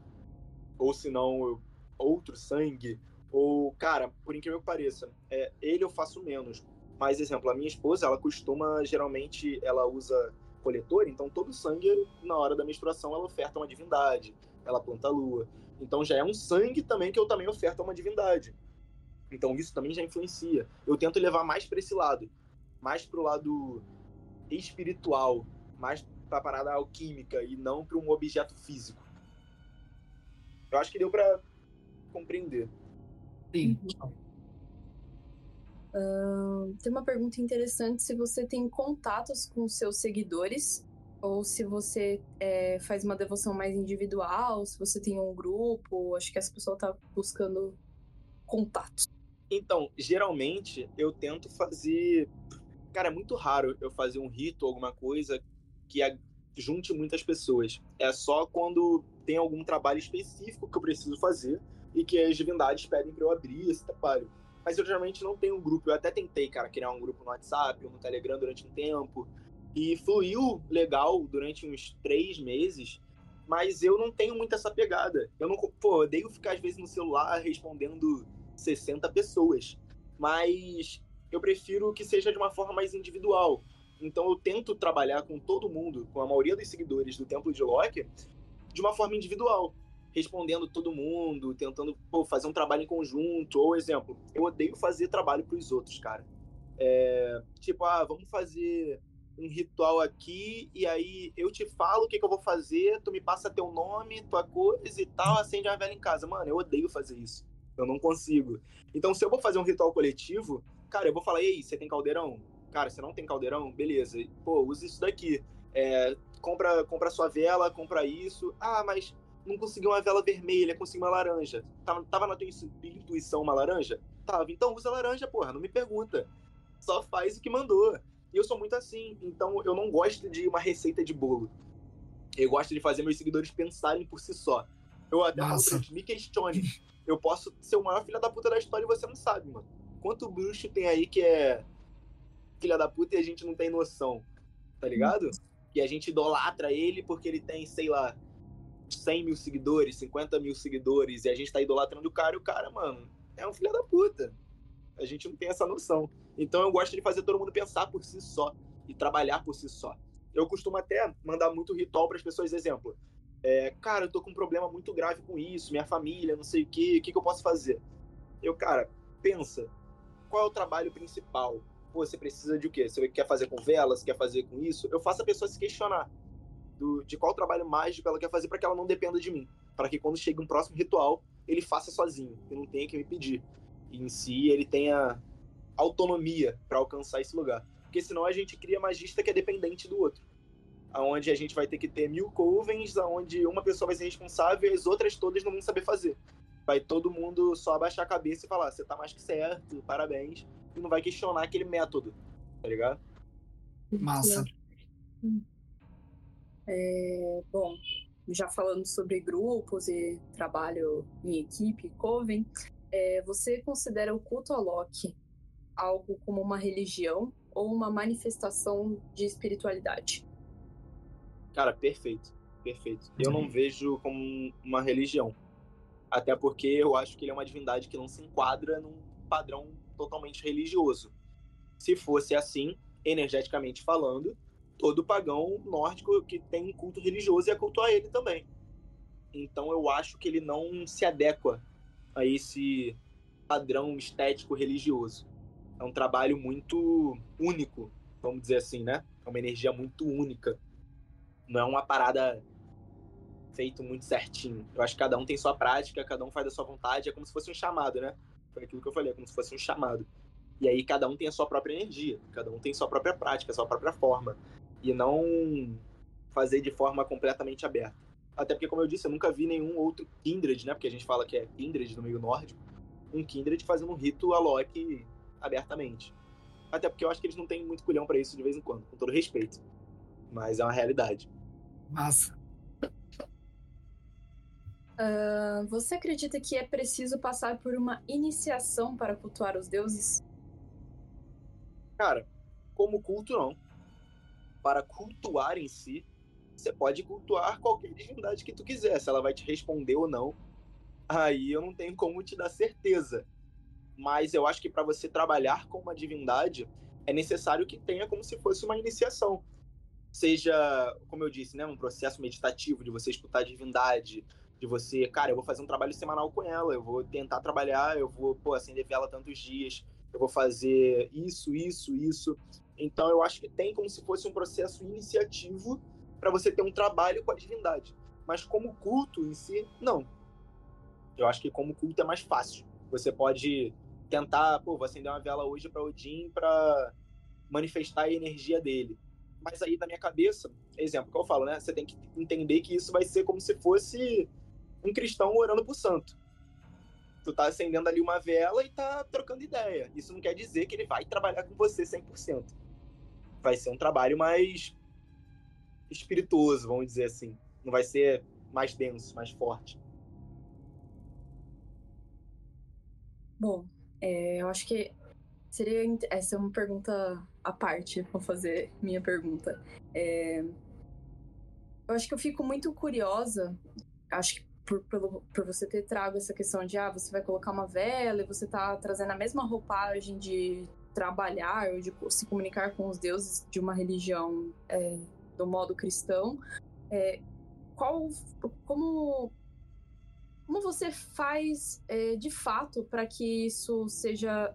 ou se não, outro sangue, ou, cara, por incrível que pareça, é, ele eu faço menos. Mas, exemplo, a minha esposa, ela costuma, geralmente, ela usa coletor, então todo sangue, na hora da menstruação, ela oferta uma divindade, ela planta a lua. Então já é um sangue também que eu também oferto a uma divindade. Então isso também já influencia. Eu tento levar mais para esse lado, mais pro lado espiritual, mais para parada alquímica e não para um objeto físico. Eu acho que deu para compreender. Sim. Uh, tem uma pergunta interessante se você tem contatos com seus seguidores ou se você é, faz uma devoção mais individual, se você tem um grupo, acho que essa pessoa está buscando contatos. Então, geralmente eu tento fazer. Cara, é muito raro eu fazer um rito, alguma coisa que junte muitas pessoas. É só quando tem algum trabalho específico que eu preciso fazer e que as divindades pedem para eu abrir esse trabalho mas eu geralmente não tenho um grupo. Eu até tentei, cara, criar um grupo no WhatsApp ou no Telegram durante um tempo. E fluiu legal durante uns três meses, mas eu não tenho muito essa pegada. Eu não, pô, odeio ficar às vezes no celular respondendo 60 pessoas, mas eu prefiro que seja de uma forma mais individual. Então eu tento trabalhar com todo mundo, com a maioria dos seguidores do Templo de Loki, de uma forma individual respondendo todo mundo, tentando pô, fazer um trabalho em conjunto. Ou, exemplo, eu odeio fazer trabalho para os outros, cara. É, tipo, ah, vamos fazer um ritual aqui e aí eu te falo o que, que eu vou fazer, tu me passa teu nome, tua coisa e tal, acende a vela em casa. Mano, eu odeio fazer isso. Eu não consigo. Então, se eu vou fazer um ritual coletivo, cara, eu vou falar, e aí, você tem caldeirão? Cara, você não tem caldeirão? Beleza. Pô, use isso daqui. É, compra, compra sua vela, compra isso. Ah, mas não conseguiu uma vela vermelha, conseguiu uma laranja. Tava, tava na tua intuição uma laranja? Tava. Então usa laranja, porra, não me pergunta. Só faz o que mandou. E eu sou muito assim, então eu não gosto de uma receita de bolo. Eu gosto de fazer meus seguidores pensarem por si só. Eu até me questione. Eu posso ser o maior filho da puta da história e você não sabe, mano. Quanto bruxo tem aí que é filha da puta e a gente não tem noção, tá ligado? E a gente idolatra ele porque ele tem, sei lá, 100 mil seguidores, 50 mil seguidores, e a gente tá idolatrando o cara, e o cara, mano, é um filho da puta. A gente não tem essa noção. Então eu gosto de fazer todo mundo pensar por si só e trabalhar por si só. Eu costumo até mandar muito ritual para as pessoas, exemplo. É, cara, eu tô com um problema muito grave com isso, minha família, não sei o que, o que, que eu posso fazer? Eu, cara, pensa, qual é o trabalho principal? Pô, você precisa de o quê? Você quer fazer com velas, quer fazer com isso? Eu faço a pessoa se questionar do, de qual trabalho mágico ela quer fazer para que ela não dependa de mim. Para que quando chegue um próximo ritual, ele faça sozinho, e não tenha que me pedir. E em si ele tenha autonomia para alcançar esse lugar. Porque senão a gente cria magista que é dependente do outro. Aonde a gente vai ter que ter mil covens, aonde uma pessoa vai ser responsável e as outras todas não vão saber fazer. Vai todo mundo só abaixar a cabeça e falar: você tá mais que certo, parabéns. E não vai questionar aquele método, tá ligado? Massa. É, bom, já falando sobre grupos e trabalho em equipe, Coven, é, você considera o culto a Loki algo como uma religião ou uma manifestação de espiritualidade? Cara, perfeito, perfeito. Eu não vejo como uma religião, até porque eu acho que ele é uma divindade que não se enquadra num padrão totalmente religioso. Se fosse assim, energeticamente falando, todo pagão nórdico que tem um culto religioso ia cultuar ele também. Então eu acho que ele não se adequa a esse padrão estético religioso. É um trabalho muito único, vamos dizer assim, né? É uma energia muito única. Não é uma parada feito muito certinho. Eu acho que cada um tem sua prática, cada um faz da sua vontade, é como se fosse um chamado, né? Foi aquilo que eu falei, é como se fosse um chamado. E aí cada um tem a sua própria energia, cada um tem sua própria prática, sua própria forma e não fazer de forma completamente aberta. Até porque, como eu disse, eu nunca vi nenhum outro Kindred, né? Porque a gente fala que é Kindred no meio nórdico. Um Kindred fazendo um rito a Loki abertamente. Até porque eu acho que eles não têm muito culhão para isso de vez em quando, com todo respeito. Mas é uma realidade. Massa. Uh, você acredita que é preciso passar por uma iniciação para cultuar os deuses? Cara, como culto, não para cultuar em si, você pode cultuar qualquer divindade que tu quiser. Se ela vai te responder ou não, aí eu não tenho como te dar certeza. Mas eu acho que para você trabalhar com uma divindade, é necessário que tenha como se fosse uma iniciação. Seja, como eu disse, né, um processo meditativo de você escutar a divindade, de você, cara, eu vou fazer um trabalho semanal com ela, eu vou tentar trabalhar, eu vou, pô, acender vela tantos dias, eu vou fazer isso, isso, isso. Então eu acho que tem como se fosse um processo iniciativo para você ter um trabalho com a divindade. Mas como culto em si, não. Eu acho que como culto é mais fácil. Você pode tentar, pô, vou acender uma vela hoje para Odin para manifestar a energia dele. Mas aí na minha cabeça, exemplo que eu falo, né? Você tem que entender que isso vai ser como se fosse um cristão orando pro santo. Tu tá acendendo ali uma vela e tá trocando ideia. Isso não quer dizer que ele vai trabalhar com você 100%. Vai ser um trabalho mais espirituoso, vamos dizer assim. Não vai ser mais denso, mais forte. Bom, é, eu acho que seria essa é uma pergunta à parte. Vou fazer minha pergunta. É, eu acho que eu fico muito curiosa. Acho que por, pelo, por você ter trago essa questão de ah, você vai colocar uma vela e você tá trazendo a mesma roupagem de trabalhar ou de se comunicar com os deuses de uma religião é, do modo cristão. É, qual, como, como você faz é, de fato para que isso seja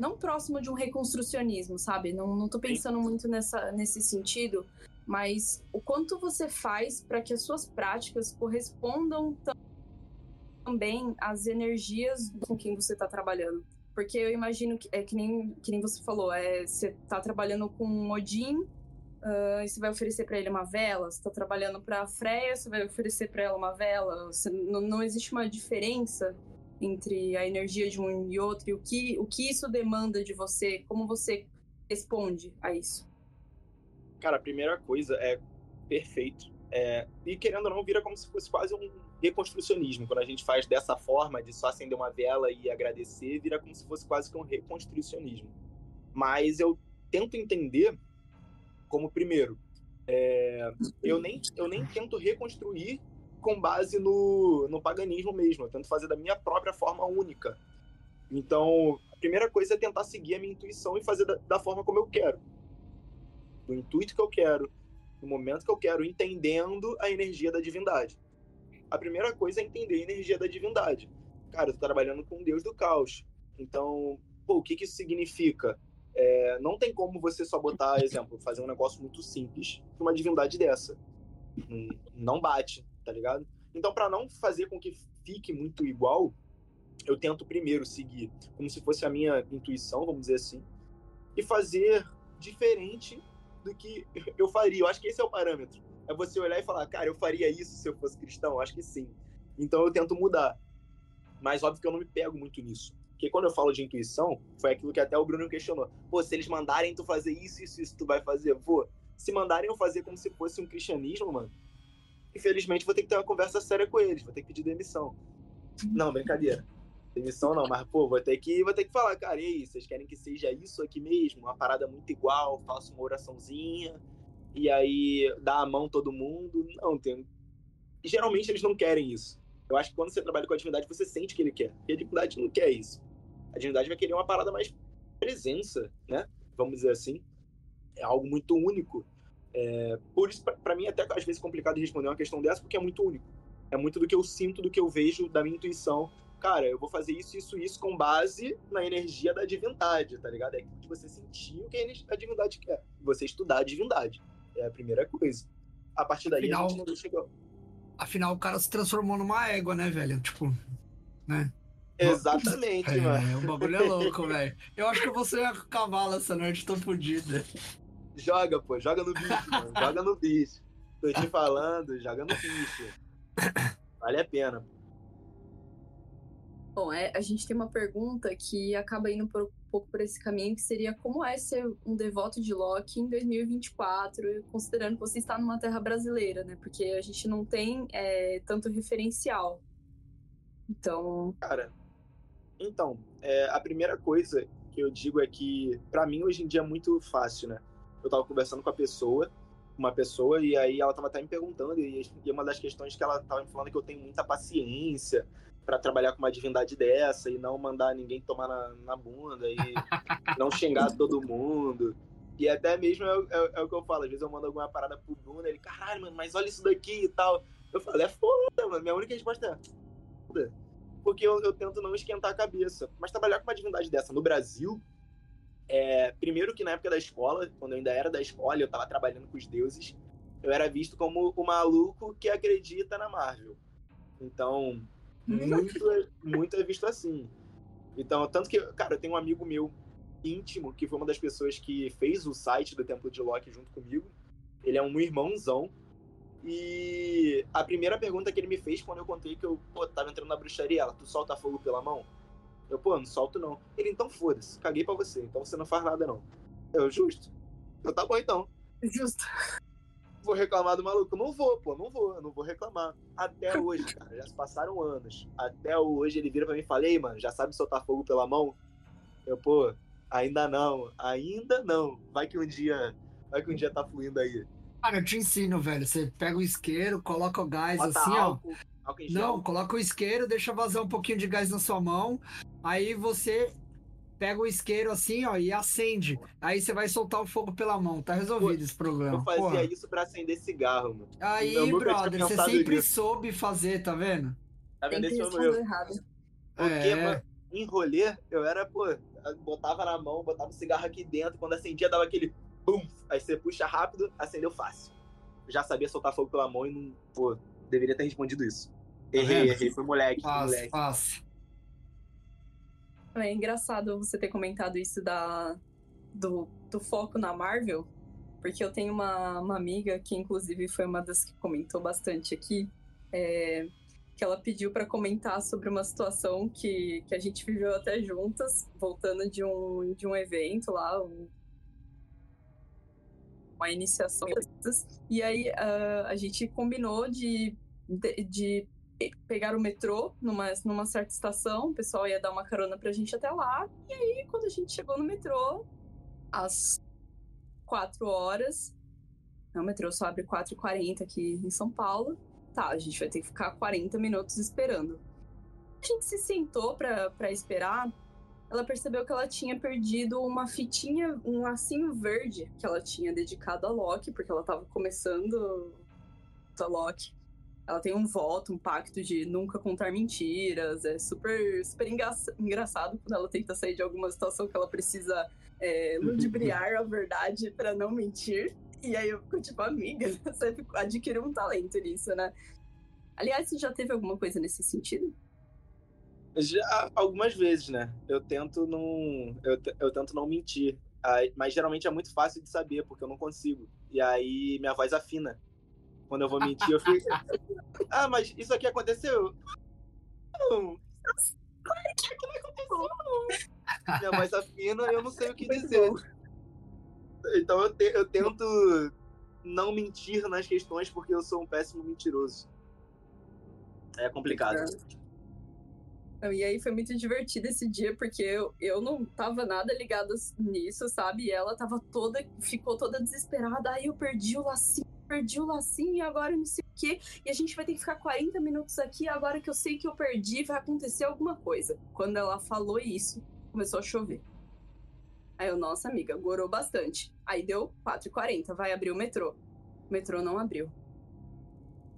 não próximo de um reconstrucionismo, sabe? Não, não tô pensando muito nessa, nesse sentido, mas o quanto você faz para que as suas práticas correspondam também às energias com quem você está trabalhando. Porque eu imagino que é que nem, que nem você falou, é, você está trabalhando com um Odin, uh, e você vai oferecer para ele uma vela, você está trabalhando para a Freya, você vai oferecer para ela uma vela. Você, não, não existe uma diferença entre a energia de um e outro e o que, o que isso demanda de você, como você responde a isso. Cara, a primeira coisa é perfeito. É, e querendo ou não, vira como se fosse quase um reconstrucionismo. Quando a gente faz dessa forma, de só acender uma vela e agradecer, vira como se fosse quase que um reconstrucionismo. Mas eu tento entender como, primeiro, é, eu, nem, eu nem tento reconstruir com base no, no paganismo mesmo. Eu tento fazer da minha própria forma única. Então, a primeira coisa é tentar seguir a minha intuição e fazer da, da forma como eu quero no intuito que eu quero, no momento que eu quero, entendendo a energia da divindade. A primeira coisa é entender a energia da divindade. Cara, eu tô trabalhando com o Deus do caos. Então, pô, o que, que isso significa? É, não tem como você só botar, exemplo, fazer um negócio muito simples para uma divindade dessa. Não bate, tá ligado? Então, para não fazer com que fique muito igual, eu tento primeiro seguir como se fosse a minha intuição, vamos dizer assim, e fazer diferente do que eu faria. Eu acho que esse é o parâmetro. É você olhar e falar, cara, eu faria isso se eu fosse cristão? Eu acho que sim. Então eu tento mudar. Mas óbvio que eu não me pego muito nisso. Porque quando eu falo de intuição, foi aquilo que até o Bruno questionou. Pô, se eles mandarem tu fazer isso, isso, isso, tu vai fazer? Pô, se mandarem eu fazer como se fosse um cristianismo, mano, infelizmente vou ter que ter uma conversa séria com eles, vou ter que pedir demissão. Não, brincadeira. Demissão não, mas, pô, vou ter que, vou ter que falar, cara, e aí, vocês querem que seja isso aqui mesmo? Uma parada muito igual, faço uma oraçãozinha, e aí dá a mão todo mundo. Não, tem. Geralmente eles não querem isso. Eu acho que quando você trabalha com a divindade, você sente que ele quer. E a divindade não quer isso. A divindade vai querer uma parada mais presença, né? Vamos dizer assim. É algo muito único. É... Por isso, para mim, é até às vezes complicado de responder uma questão dessa, porque é muito único. É muito do que eu sinto, do que eu vejo, da minha intuição cara, eu vou fazer isso, isso, isso com base na energia da divindade, tá ligado? É que você sentir o que a divindade quer. Você estudar a divindade. É a primeira coisa. A partir daí afinal, a gente não chegou. Afinal, o cara se transformou numa égua, né, velho? Tipo, né? Exatamente, é, mano. O bagulho é louco, velho. Eu acho que você é cavalo essa noite, tô fodida. Joga, pô, joga no bicho, mano. Joga no bicho. Tô te falando, joga no bicho. Vale a pena, pô. Bom, é, a gente tem uma pergunta que acaba indo por, um pouco por esse caminho, que seria como é ser um devoto de Loki em 2024, considerando que você está numa terra brasileira, né? Porque a gente não tem é, tanto referencial. Então. Cara, então, é, a primeira coisa que eu digo é que, para mim, hoje em dia é muito fácil, né? Eu tava conversando com a pessoa, uma pessoa, e aí ela tava até me perguntando, e, e uma das questões que ela tava me falando é que eu tenho muita paciência para trabalhar com uma divindade dessa e não mandar ninguém tomar na, na bunda e não xingar todo mundo. E até mesmo é, é, é, o que eu falo, às vezes eu mando alguma parada pro Bruno, ele, caralho, mano, mas olha isso daqui e tal. Eu falo, é foda, mano. Minha única resposta é foda. Porque eu, eu tento não esquentar a cabeça. Mas trabalhar com uma divindade dessa no Brasil, é, primeiro que na época da escola, quando eu ainda era da escola, eu tava trabalhando com os deuses, eu era visto como o maluco que acredita na Marvel. Então, muito, muito é visto assim. Então, tanto que, cara, eu tenho um amigo meu íntimo, que foi uma das pessoas que fez o site do Templo de Loki junto comigo. Ele é um irmãozão. E a primeira pergunta que ele me fez quando eu contei que eu, pô, tava entrando na bruxaria, ela, tu solta fogo pela mão? Eu, pô, não solto não. Ele, então foda-se, caguei pra você, então você não faz nada não. Eu, justo. Eu, tá bom então. Justo. Vou reclamar do maluco? Não vou, pô, não vou, eu não vou reclamar. Até hoje, cara, já se passaram anos. Até hoje ele vira pra mim e fala, ei, mano, já sabe soltar fogo pela mão? Eu, pô, ainda não, ainda não. Vai que um dia, vai que um dia tá fluindo aí. Cara, eu te ensino, velho. Você pega o isqueiro, coloca o gás Bota assim, álcool ó. Não, coloca o isqueiro, deixa vazar um pouquinho de gás na sua mão. Aí você pega o isqueiro assim, ó, e acende. Aí você vai soltar o fogo pela mão. Tá resolvido esse problema. Eu fazia Porra. isso pra acender cigarro, mano. Aí, Eu brother, você sempre nisso. soube fazer, tá vendo? Tá vendo? Meu. respondeu errado. Porque, É. mano, em rolê, eu era, pô, eu botava na mão, botava o cigarro aqui dentro, quando acendia, dava aquele bum. Aí você puxa rápido, acendeu fácil. Já sabia soltar fogo pela mão e não, pô, deveria ter respondido isso. Errei, vendo? errei, foi moleque, Fácil, moleque. fácil. É engraçado você ter comentado isso da, do, do foco na Marvel, porque eu tenho uma, uma amiga que, inclusive, foi uma das que comentou bastante aqui, é, que ela pediu para comentar sobre uma situação que, que a gente viveu até juntas, voltando de um, de um evento lá, um- uma iniciação. E aí ah, a gente combinou de, de, de pegar o metrô numa, numa certa estação, o pessoal ia dar uma carona pra gente até lá. E aí, quando a gente chegou no metrô, às 4 horas, o metrô só abre 4h40 aqui em São Paulo. Tá, a gente vai ter que ficar 40 minutos esperando. A gente se sentou pra esperar. Ela percebeu que ela tinha perdido uma fitinha, um lacinho verde que ela tinha dedicado a Loki, porque ela tava começando a Loki. Ela tem um voto, um pacto de nunca contar mentiras. É super, super engraça- engraçado quando ela tenta sair de alguma situação que ela precisa é, ludibriar a verdade pra não mentir. E aí eu fico tipo, amiga, você adquiriu um talento nisso, né? Aliás, você já teve alguma coisa nesse sentido? Já algumas vezes, né? Eu tento não. Eu, eu tento não mentir. Aí- mas geralmente é muito fácil de saber, porque eu não consigo. E aí minha voz afina. Quando eu vou mentir, eu fico. ah, mas isso aqui aconteceu? Não. Isso aqui não aconteceu. Minha voz afina eu não sei o que dizer. Então eu, te- eu tento não mentir nas questões porque eu sou um péssimo mentiroso. É complicado. Não, E aí foi muito divertido esse dia, porque eu, eu não tava nada ligada nisso, sabe? E ela tava toda, ficou toda desesperada. Aí eu perdi o lacinho, perdi o lacinho e agora não sei o quê. E a gente vai ter que ficar 40 minutos aqui. Agora que eu sei que eu perdi, vai acontecer alguma coisa. Quando ela falou isso, começou a chover. Aí eu, nossa amiga, gorou bastante. Aí deu 4h40, vai abrir o metrô. O metrô não abriu.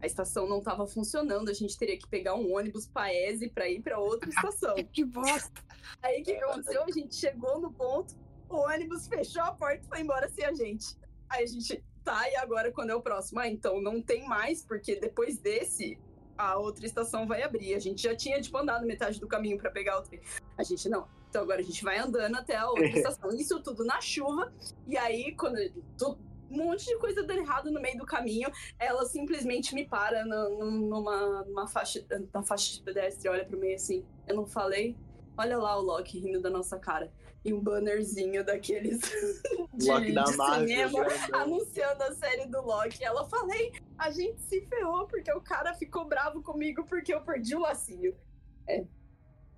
A estação não tava funcionando, a gente teria que pegar um ônibus Paese pra ir pra outra estação. Que bosta. Aí o que, aconteceu? A gente chegou no ponto, o ônibus fechou a porta e foi embora sem a gente. Aí a gente, tá, e agora quando é o próximo? Ah, então não tem mais, porque depois desse, a outra estação vai abrir. A gente já tinha, tipo, andado metade do caminho pra pegar o trem. A gente, não. Então agora a gente vai andando até a outra estação. Isso tudo na chuva. E aí, quando. tu- um monte de coisa dando errado no meio do caminho. Ela simplesmente me para no- numa, numa faixa, na faixa de pedestre, olha pro meio assim. Eu não falei? Olha lá o Loki rindo da nossa cara. E um bannerzinho daqueles de, Loki da de Marvel. cinema anunciando a série do Loki. Ela falei, a gente se ferrou porque o cara ficou bravo comigo porque eu perdi o lacinho.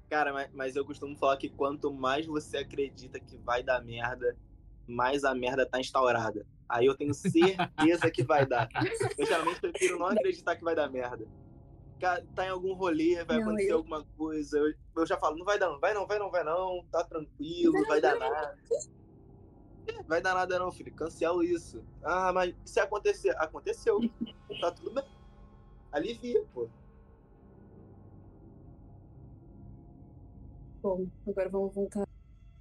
Cara, mas, mas eu costumo falar que quanto mais você acredita que vai dar merda, mais a merda tá instaurada. Aí eu tenho certeza que vai dar. Eu geralmente prefiro não acreditar que vai dar merda. Tá em algum rolê, vai Não, acontecer eu- alguma coisa. Eu, eu já falo, não vai dar, não vai não, vai não, vai não, tá tranquilo, vai dar nada. É, Vai dar nada não, filho. Cancela isso. Ah, mas se acontecer, aconteceu. Tá tudo bem. Alivia, pô. Bom, agora vamos voltar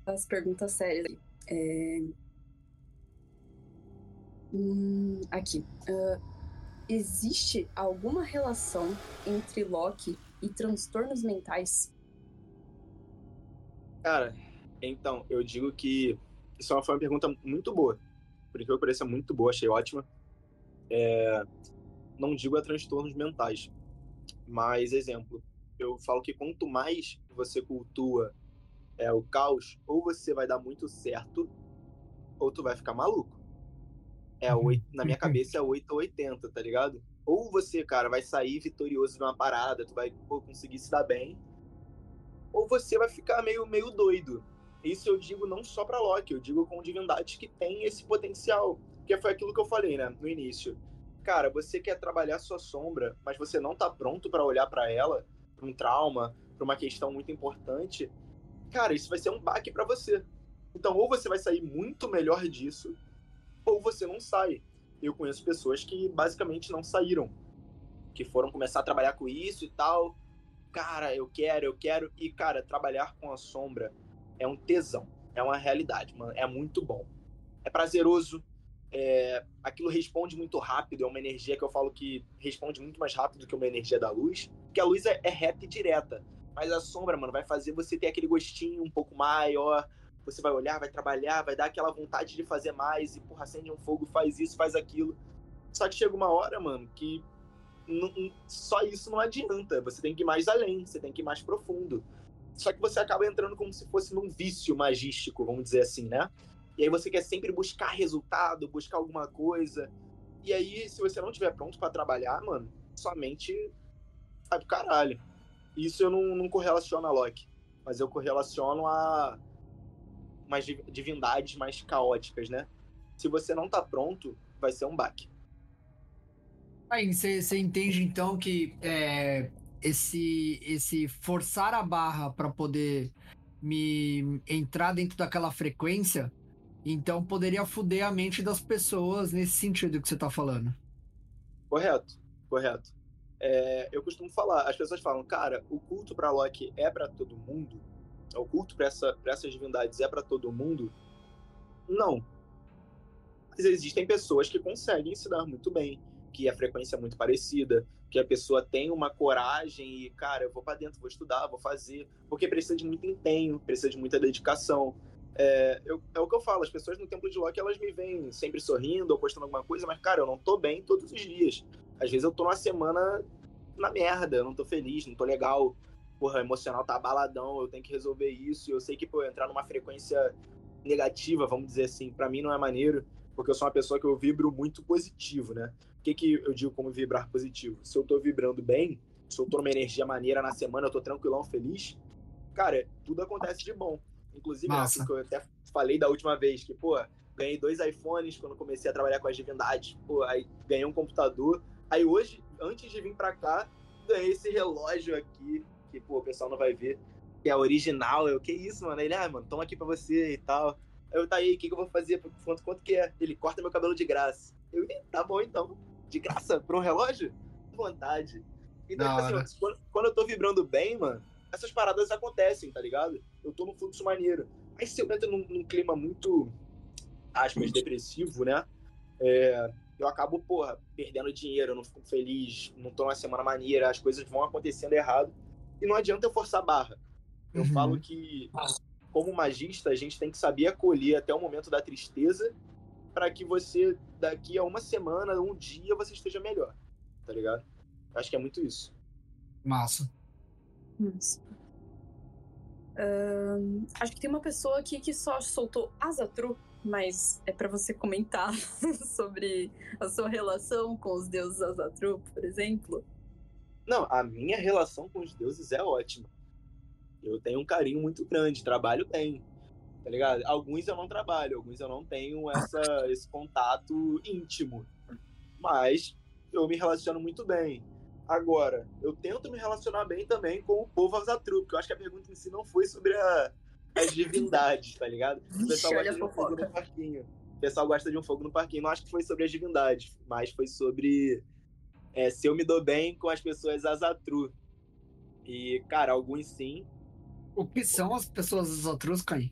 às perguntas sérias. É... Hum, aqui. Ah, existe alguma relação entre Loki e transtornos mentais? Cara, então, eu digo que isso foi uma pergunta muito boa. Por incrível que pareça, muito boa, achei ótima. É, não digo a transtornos mentais, mas, exemplo, eu falo que quanto mais você cultua é, o caos, ou você vai dar muito certo, ou tu vai ficar maluco. É, uhum. na minha cabeça é 8 ou 80, tá ligado? Ou você, cara, vai sair vitorioso de uma parada, tu vai pô, conseguir se dar bem, ou você vai ficar meio, meio doido. Isso eu digo não só para Loki, eu digo com divindades que têm esse potencial. Que foi aquilo que eu falei, né, no início. Cara, você quer trabalhar sua sombra, mas você não tá pronto para olhar para ela, para um trauma, para uma questão muito importante. Cara, isso vai ser um baque para você. Então, ou você vai sair muito melhor disso, ou você não sai. Eu conheço pessoas que basicamente não saíram, que foram começar a trabalhar com isso e tal. Cara, eu quero, eu quero. E, cara, trabalhar com a sombra é um tesão, é uma realidade, mano. É muito bom. É prazeroso. É... Aquilo responde muito rápido, é uma energia que eu falo que responde muito mais rápido do que uma energia da luz. Porque a luz é, é reta e direta. Mas a sombra, mano, vai fazer você ter aquele gostinho um pouco maior. Você vai olhar, vai trabalhar, vai dar aquela vontade de fazer mais. E, porra, acende um fogo, faz isso, faz aquilo. Só que chega uma hora, mano, que só isso não adianta. Você tem que ir mais além, você tem que ir mais profundo. Só que você acaba entrando como se fosse num vício magístico, vamos dizer assim, né? E aí você quer sempre buscar resultado, buscar alguma coisa. E aí, se você não estiver pronto para trabalhar, mano, somente vai pro caralho. Isso eu não, não correlaciono a Loki. Mas eu correlaciono a umas divindades mais caóticas, né? Se você não tá pronto, vai ser um baque. Aí, você entende então que é, esse, esse forçar a barra para poder me entrar dentro daquela frequência, então poderia foder a mente das pessoas nesse sentido que você está falando. Correto, correto. É, eu costumo falar, as pessoas falam, cara, o culto para Loki é para todo mundo? O culto para essa, essas divindades é para todo mundo? Não. Mas existem pessoas que conseguem se dar muito bem, que a frequência é muito parecida, que a pessoa tem uma coragem e, cara, eu vou para dentro, vou estudar, vou fazer, porque precisa de muito empenho, precisa de muita dedicação. É, eu, é o que eu falo, as pessoas no Templo de Loki, elas me veem sempre sorrindo ou postando alguma coisa, mas, cara, eu não tô bem todos os dias. Às vezes eu tô numa semana na merda, eu não tô feliz, não tô legal, porra, emocional tá abaladão, eu tenho que resolver isso, eu sei que, pô, entrar numa frequência negativa, vamos dizer assim, para mim não é maneiro, porque eu sou uma pessoa que eu vibro muito positivo, né? O que, que eu digo como vibrar positivo? Se eu tô vibrando bem, se eu tô numa energia maneira na semana, eu tô tranquilão, feliz, cara, tudo acontece de bom. Inclusive, né, que eu até falei da última vez, que, pô, ganhei dois iPhones quando comecei a trabalhar com as divindades, pô, aí ganhei um computador. Aí hoje, antes de vir pra cá, ganhei esse relógio aqui, que, pô, o pessoal não vai ver, que é original. Eu, que isso, mano? Ele, ah, mano, toma aqui pra você e tal. Eu, tá aí, o que, que eu vou fazer? Quanto, quanto que é? Ele corta meu cabelo de graça. Eu, tá bom então de graça pra um relógio? Vontade. Então, tipo assim, quando, quando, eu tô vibrando bem, mano, essas paradas acontecem, tá ligado? Eu tô no fluxo maneiro. Aí se eu entro num, num clima muito, aspas, depressivo, né? É, eu acabo, porra, perdendo dinheiro, eu não fico feliz, não tô numa semana maneira, as coisas vão acontecendo errado. E não adianta eu forçar a barra. Eu uhum. falo que, como magista, a gente tem que saber acolher até o momento da tristeza para que você, daqui a uma semana, um dia, você esteja melhor. Tá ligado? Acho que é muito isso. Massa. Massa. Uh, acho que tem uma pessoa aqui que só soltou Azatru, mas é para você comentar sobre a sua relação com os deuses Azatru, por exemplo. Não, a minha relação com os deuses é ótima. Eu tenho um carinho muito grande, trabalho bem tá ligado? Alguns eu não trabalho, alguns eu não tenho essa, esse contato íntimo, mas eu me relaciono muito bem. Agora, eu tento me relacionar bem também com o povo Azatru, porque eu acho que a pergunta em si não foi sobre a, as divindades, tá ligado? O pessoal gosta de um fogo no parquinho. O pessoal gosta de um fogo no parquinho. Não acho que foi sobre as divindades, mas foi sobre é, se eu me dou bem com as pessoas Azatru. E, cara, alguns sim. O que são as pessoas Azatrus, Caim?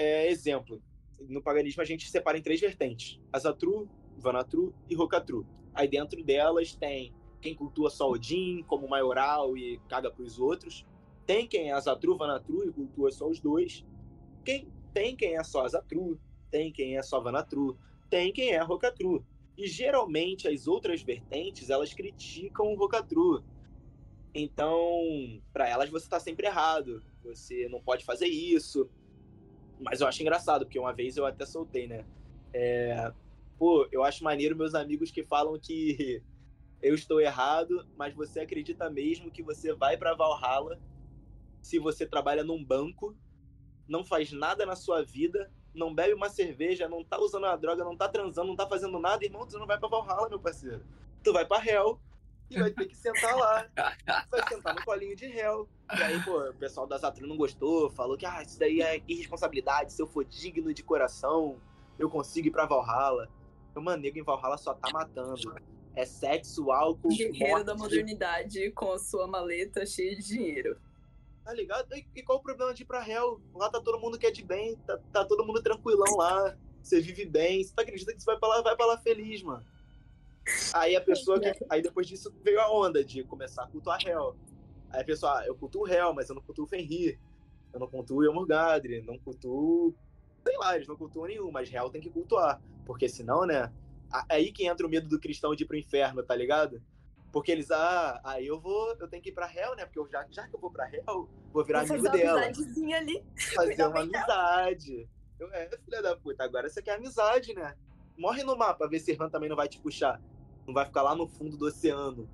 é, exemplo, no paganismo a gente separa em três vertentes: Azatru, Vanatru e Rokatru. Aí dentro delas tem quem cultua só Odin como maioral e caga para os outros. Tem quem é Azatru, Vanatru e cultua só os dois. Quem, tem quem é só Azatru, tem quem é só Vanatru, tem quem é Rocatru. E geralmente as outras vertentes, elas criticam o Rocatru. Então, para elas você tá sempre errado. Você não pode fazer isso. Mas eu acho engraçado, porque uma vez eu até soltei, né? É... Pô, eu acho maneiro meus amigos que falam que eu estou errado, mas você acredita mesmo que você vai para Valhalla se você trabalha num banco, não faz nada na sua vida, não bebe uma cerveja, não tá usando a droga, não tá transando, não tá fazendo nada, irmão, tu não vai pra Valhalla, meu parceiro. Tu vai pra Hell e vai ter que sentar lá. vai sentar no colinho de Hell. E aí, pô, o pessoal da Zatru não gostou, falou que ah, isso daí é irresponsabilidade, se eu for digno de coração, eu consigo ir pra Valhalla. Eu, mano, nego em Valhalla só tá matando. É sexo, álcool. Guerreiro da modernidade com a sua maleta cheia de dinheiro. Tá ligado? E, e, qual o problema de ir pra Hell? Lá tá todo mundo que é de bem, tá, tá todo mundo tranquilão lá. Você vive bem. Você tá acredita que você vai pra lá, vai pra lá feliz, mano. Aí a pessoa. Que, aí depois disso veio a onda de começar a cultuar Hell. Aí a pessoa, ah, eu cultuo Hell, mas eu não cultuo Fenrir. Eu não cultuo Yomurgadri, não cultuo. Sei lá, eles não cultuam nenhum, mas Hell tem que cultuar. Porque senão, né? Aí que entra o medo do cristão de ir pro inferno, tá ligado? Porque eles, ah, aí eu vou, eu tenho que ir pra Hell, né? Porque eu já, já que eu vou pra Hell, vou virar vou amigo dela. Fazer ali. Fazer uma amizade. Eu, é, filha da puta, agora você quer amizade, né? Morre no mapa, ver se Han também não vai te puxar. Não vai ficar lá no fundo do oceano,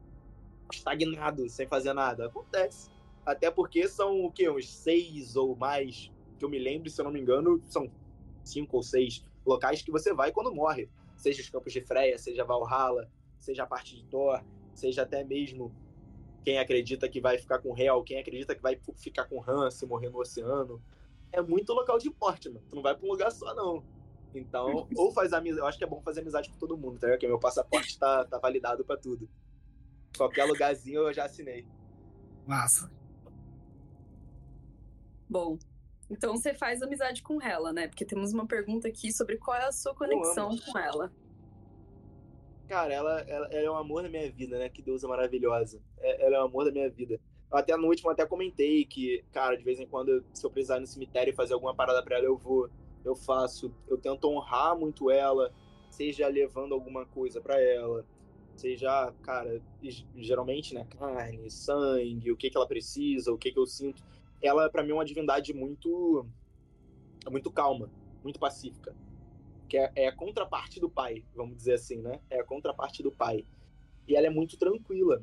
estagnado, sem fazer nada. Acontece. Até porque são o quê? Uns seis ou mais, que eu me lembro, se eu não me engano, são cinco ou seis locais que você vai quando morre. Seja os campos de Freya, seja Valhalla, seja a parte de Thor, seja até mesmo quem acredita que vai ficar com Hel, quem acredita que vai ficar com Han se morrer no oceano. É muito local de morte, mano. Tu não vai pra um lugar só, não. Então, ou faz amizade. Eu acho que é bom fazer amizade com todo mundo, tá ligado? Porque meu passaporte tá, tá validado pra tudo. Qualquer lugarzinho eu já assinei. Massa. Bom, então você faz amizade com ela, né? Porque temos uma pergunta aqui sobre qual é a sua conexão com ela. Cara, ela, ela, ela, é um amor da minha vida, né? Que deusa maravilhosa. É, ela é um amor da minha vida. Até no último até comentei que, cara, de vez em quando, se eu precisar ir no cemitério fazer alguma parada pra ela, eu vou, eu faço. Eu tento honrar muito ela, seja levando alguma coisa para ela, seja, cara, geralmente, né, carne, sangue, o que que ela precisa, o que que eu sinto. Ela, para mim, é uma divindade muito, muito calma, muito pacífica que é, é, a contraparte do pai, vamos dizer assim, né? É a contraparte do pai. E ela é muito tranquila.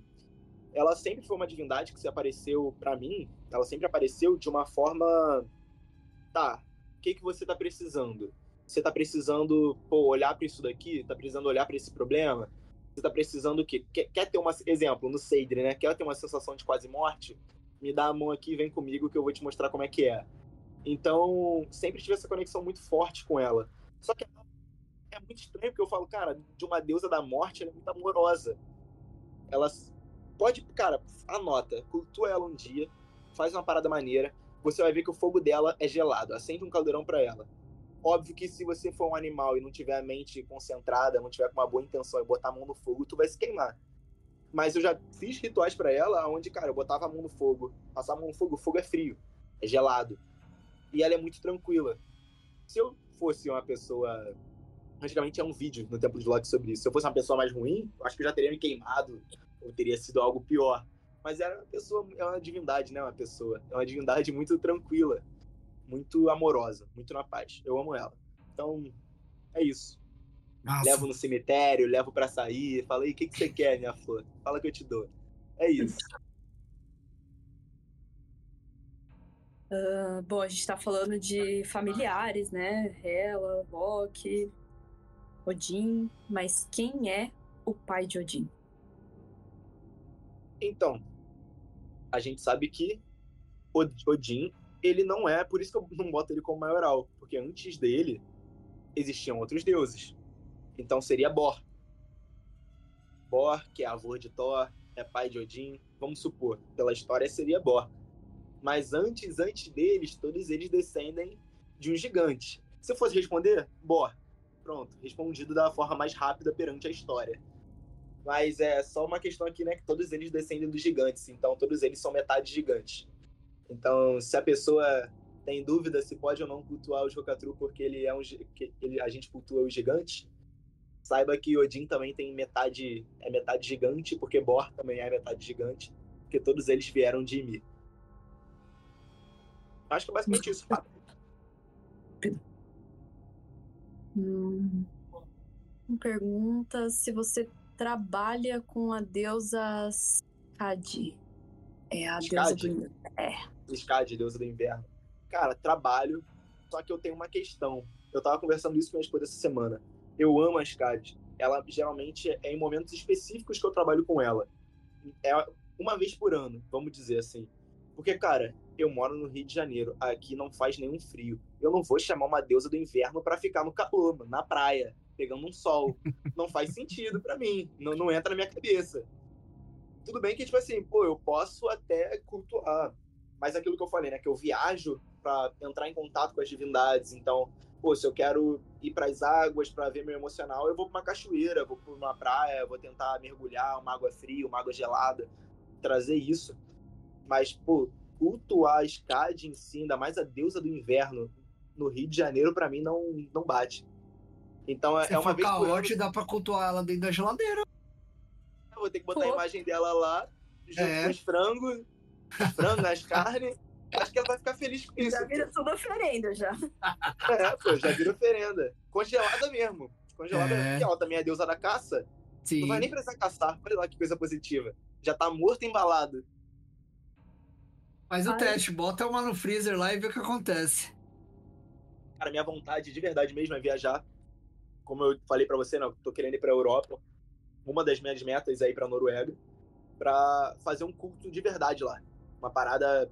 Ela sempre foi uma divindade que se apareceu para mim, ela sempre apareceu de uma forma, tá, o que que você tá precisando? Você tá precisando, pô, olhar para isso daqui, tá precisando olhar para esse problema? Você tá precisando o quê? Quer, quer ter um exemplo no Seidre, né? Quer ter uma sensação de quase morte? Me dá a mão aqui, vem comigo que eu vou te mostrar como é que é. Então, sempre tive essa conexão muito forte com ela. Só que é muito estranho, porque eu falo, cara, de uma deusa da morte, ela é muito amorosa. Ela pode, cara, anota, cultua ela um dia, faz uma parada maneira, você vai ver que o fogo dela é gelado, acende um caldeirão para ela. Óbvio que se você for um animal e não tiver a mente concentrada, não tiver com uma boa intenção e botar a mão no fogo, tu vai se queimar. Mas eu já fiz rituais para ela onde, cara, eu botava a mão no fogo, passava a mão no fogo, o fogo é frio, é gelado. E ela é muito tranquila. Se eu fosse uma pessoa. Antigamente é um vídeo no Templo de Loki sobre isso. Se eu fosse uma pessoa mais ruim, acho que eu já teria me queimado, ou teria sido algo pior. Mas era uma pessoa, é uma divindade, né? Uma pessoa. É uma divindade muito tranquila, muito amorosa, muito na paz. Eu amo ela. Então, é isso. Nossa. Levo no cemitério, levo para sair, falo, o que, que você quer, minha flor? Fala que eu te dou. É isso. Bom, a gente está falando de familiares, né? Hela, Loki, Odin, mas quem é o pai de Odin? Então, a gente sabe que Odin, ele não é, por isso que eu não boto ele como maioral, porque antes dele existiam outros deuses. Então seria Bor. Bor, que é avô de Thor, é pai de Odin, vamos supor, pela história seria Bor. Mas antes, antes deles, todos eles descendem de um gigante. Se eu fosse responder, Bor. Pronto, respondido da forma mais rápida perante a história. Mas é só uma questão aqui, né? Que todos eles descendem dos gigantes. Então todos eles são metade gigantes. Então, se a pessoa tem dúvida se pode ou não cultuar o Jokatru porque ele é um ele, a gente cultua o gigante, saiba que Odin também tem metade é metade gigante, porque Bor também é metade gigante, porque todos eles vieram de Ymir. Acho que é basicamente isso. Hum. Pergunta se você trabalha com a deusa Skadi. É a Skadi. deusa do inverno. É. Skadi, deusa do inverno. Cara, trabalho, só que eu tenho uma questão. Eu tava conversando isso com minha esposa essa semana. Eu amo a Skadi. Ela geralmente é em momentos específicos que eu trabalho com ela. É uma vez por ano, vamos dizer assim. Porque, cara, eu moro no Rio de Janeiro. Aqui não faz nenhum frio. Eu não vou chamar uma deusa do inverno para ficar no calor, na praia pegando um sol. Não faz sentido para mim. Não, não entra na minha cabeça. Tudo bem que, tipo assim, pô, eu posso até cultuar. Mas aquilo que eu falei, né? Que eu viajo para entrar em contato com as divindades. Então, pô, se eu quero ir para as águas para ver meu emocional, eu vou para uma cachoeira, vou para uma praia, vou tentar mergulhar, uma água fria, uma água gelada, trazer isso. Mas, pô, cultuar a Skad em si, ainda mais a deusa do inverno, no Rio de Janeiro, para mim, não, não bate. Então é, Se é uma vez por ano. dá pra cultuar ela dentro da geladeira. Eu vou ter que botar Pô. a imagem dela lá, junto é. com os frangos, frango, as carnes. Acho que ela vai ficar feliz com isso. Já vira tudo oferenda, já. É, pô, já vira oferenda. Congelada mesmo. Congelada é. porque ela também é deusa da caça. Sim. Não vai nem precisar caçar. Olha lá que coisa positiva. Já tá morto embalado. Faz o Ai. teste, bota uma no freezer lá e vê o que acontece. Cara, minha vontade de verdade mesmo é viajar como eu falei para você, não, né, tô querendo ir para Europa. Uma das minhas metas é ir para Noruega para fazer um culto de verdade lá, uma parada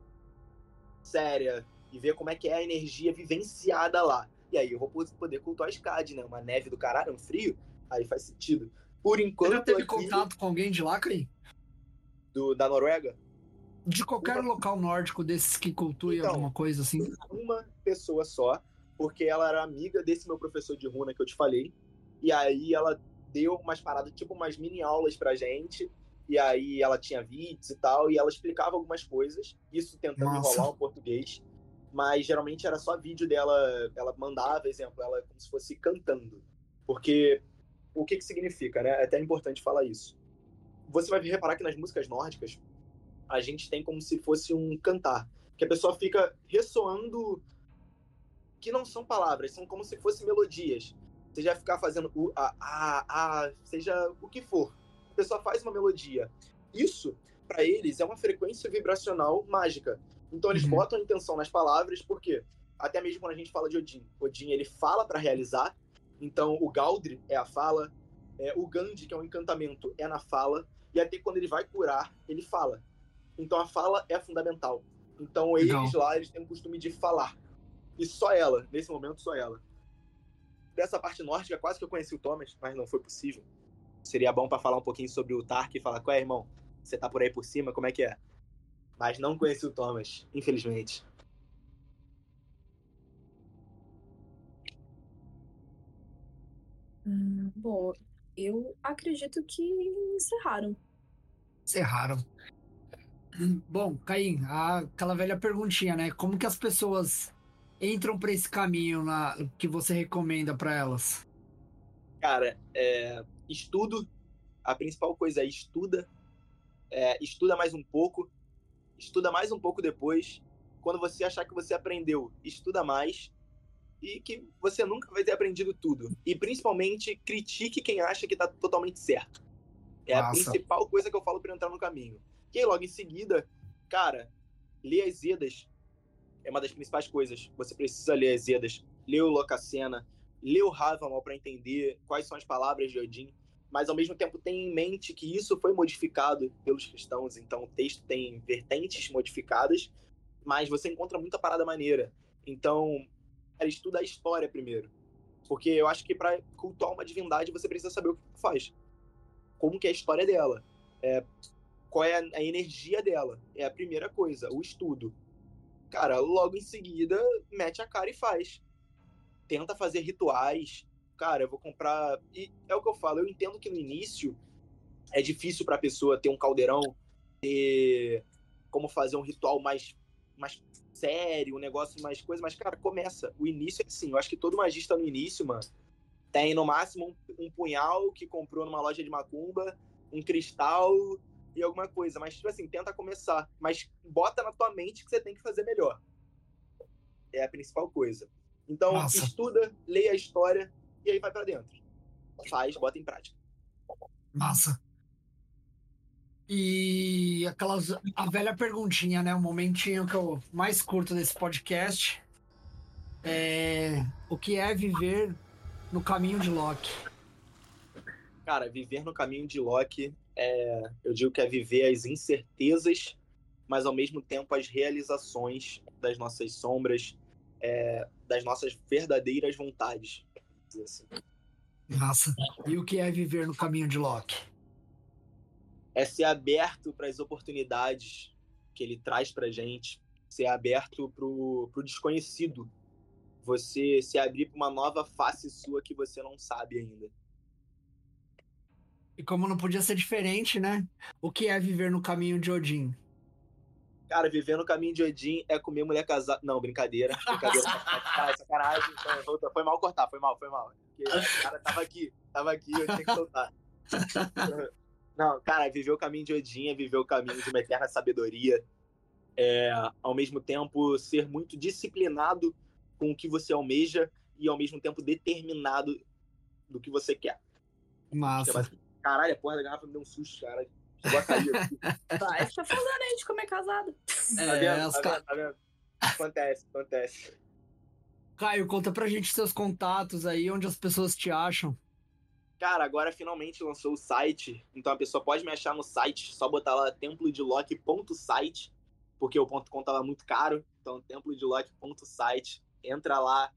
séria e ver como é que é a energia vivenciada lá. E aí eu vou poder cultuar a SCAD, né? Uma neve do caralho, um frio, aí faz sentido. Por enquanto. Você já teve aqui... contato com alguém de lá, Crim? Do, da Noruega? De qualquer uma... local nórdico desses que cultue então, alguma coisa assim? Uma pessoa só porque ela era amiga desse meu professor de runa que eu te falei. E aí ela deu umas paradas, tipo umas mini aulas pra gente. E aí ela tinha vídeos e tal, e ela explicava algumas coisas, isso tentando Nossa. enrolar o português. Mas geralmente era só vídeo dela, ela mandava, exemplo, ela como se fosse cantando. Porque o que que significa, né? É até importante falar isso. Você vai reparar que nas músicas nórdicas, a gente tem como se fosse um cantar. Que a pessoa fica ressoando que não são palavras, são como se fossem melodias. Você já ficar fazendo o, a, a, a, seja o que for. A pessoa faz uma melodia. Isso, para eles, é uma frequência vibracional mágica. Então eles uhum. botam a intenção nas palavras, porque até mesmo quando a gente fala de Odin, Odin ele fala para realizar. Então o Galdri é a fala, é, o Gandhi, que é um encantamento, é na fala, e até quando ele vai curar, ele fala. Então a fala é fundamental. Então eles lá, eles têm o costume de falar. E só ela, nesse momento, só ela. Dessa parte nórdica, quase que eu conheci o Thomas, mas não foi possível. Seria bom para falar um pouquinho sobre o Tark e falar: qual é, irmão? Você tá por aí por cima? Como é que é? Mas não conheci o Thomas, infelizmente. Hum, bom, eu acredito que encerraram. Encerraram. Bom, Caim, aquela velha perguntinha, né? Como que as pessoas entram para esse caminho na, que você recomenda para elas? Cara, é, estudo. A principal coisa é estuda. É, estuda mais um pouco. Estuda mais um pouco depois. Quando você achar que você aprendeu, estuda mais. E que você nunca vai ter aprendido tudo. E principalmente, critique quem acha que está totalmente certo. É Nossa. a principal coisa que eu falo para entrar no caminho. E aí, logo em seguida, cara, lê as Edas, é uma das principais coisas. Você precisa ler as Edas, ler o Locacena, ler o Havamal para entender quais são as palavras de Odin, mas ao mesmo tempo tem em mente que isso foi modificado pelos cristãos, então o texto tem vertentes modificadas, mas você encontra muita parada maneira. Então, cara, estuda a história primeiro. Porque eu acho que para cultuar uma divindade você precisa saber o que faz. Como que é a história dela. É, qual é a energia dela. É a primeira coisa, o estudo. Cara, logo em seguida, mete a cara e faz. Tenta fazer rituais. Cara, eu vou comprar. E é o que eu falo, eu entendo que no início é difícil para a pessoa ter um caldeirão, ter como fazer um ritual mais mais sério, um negócio mais coisa, mas, cara, começa. O início é assim, eu acho que todo magista no início, mano, tem no máximo um, um punhal que comprou numa loja de macumba, um cristal e alguma coisa. Mas, tipo assim, tenta começar. Mas bota na tua mente que você tem que fazer melhor. É a principal coisa. Então, Nossa. estuda, leia a história e aí vai pra dentro. Faz, bota em prática. Massa. E aquelas. A velha perguntinha, né? O momentinho que eu mais curto desse podcast. É. O que é viver no caminho de Loki? Cara, viver no caminho de Loki, é, eu digo que é viver as incertezas, mas ao mesmo tempo as realizações das nossas sombras, é, das nossas verdadeiras vontades. assim. Massa. E o que é viver no caminho de Loki? É ser aberto para as oportunidades que ele traz pra gente, ser aberto pro, pro desconhecido. Você se abrir para uma nova face sua que você não sabe ainda. E como não podia ser diferente, né? O que é viver no caminho de Odin? Cara, viver no caminho de Odin é comer mulher casada. Não, brincadeira. Brincadeira. Ah, sacanagem. Foi- mal cortar, foi mal, foi mal. Porque o cara tava aqui, tava aqui, eu tinha que soltar. Não, cara, viver o caminho de Odin é viver o caminho de uma eterna sabedoria. É, ao mesmo tempo, ser muito disciplinado com o que você almeja e ao mesmo tempo determinado do que você quer. Massa. Caralho, a porra da garrafa me deu um susto, cara. Chegou a cair aqui. Vai, fica falando aí de como é casado. Tá É, vendo? as Tá ca- vendo? Tá vendo? Acontece, acontece. Caio, conta pra gente seus contatos aí, onde as pessoas te acham. Cara, agora finalmente lançou o site, então a pessoa pode me achar no site, só botar lá templodelock.site, porque o ponto .com tava muito caro, então templodelock.site, entra lá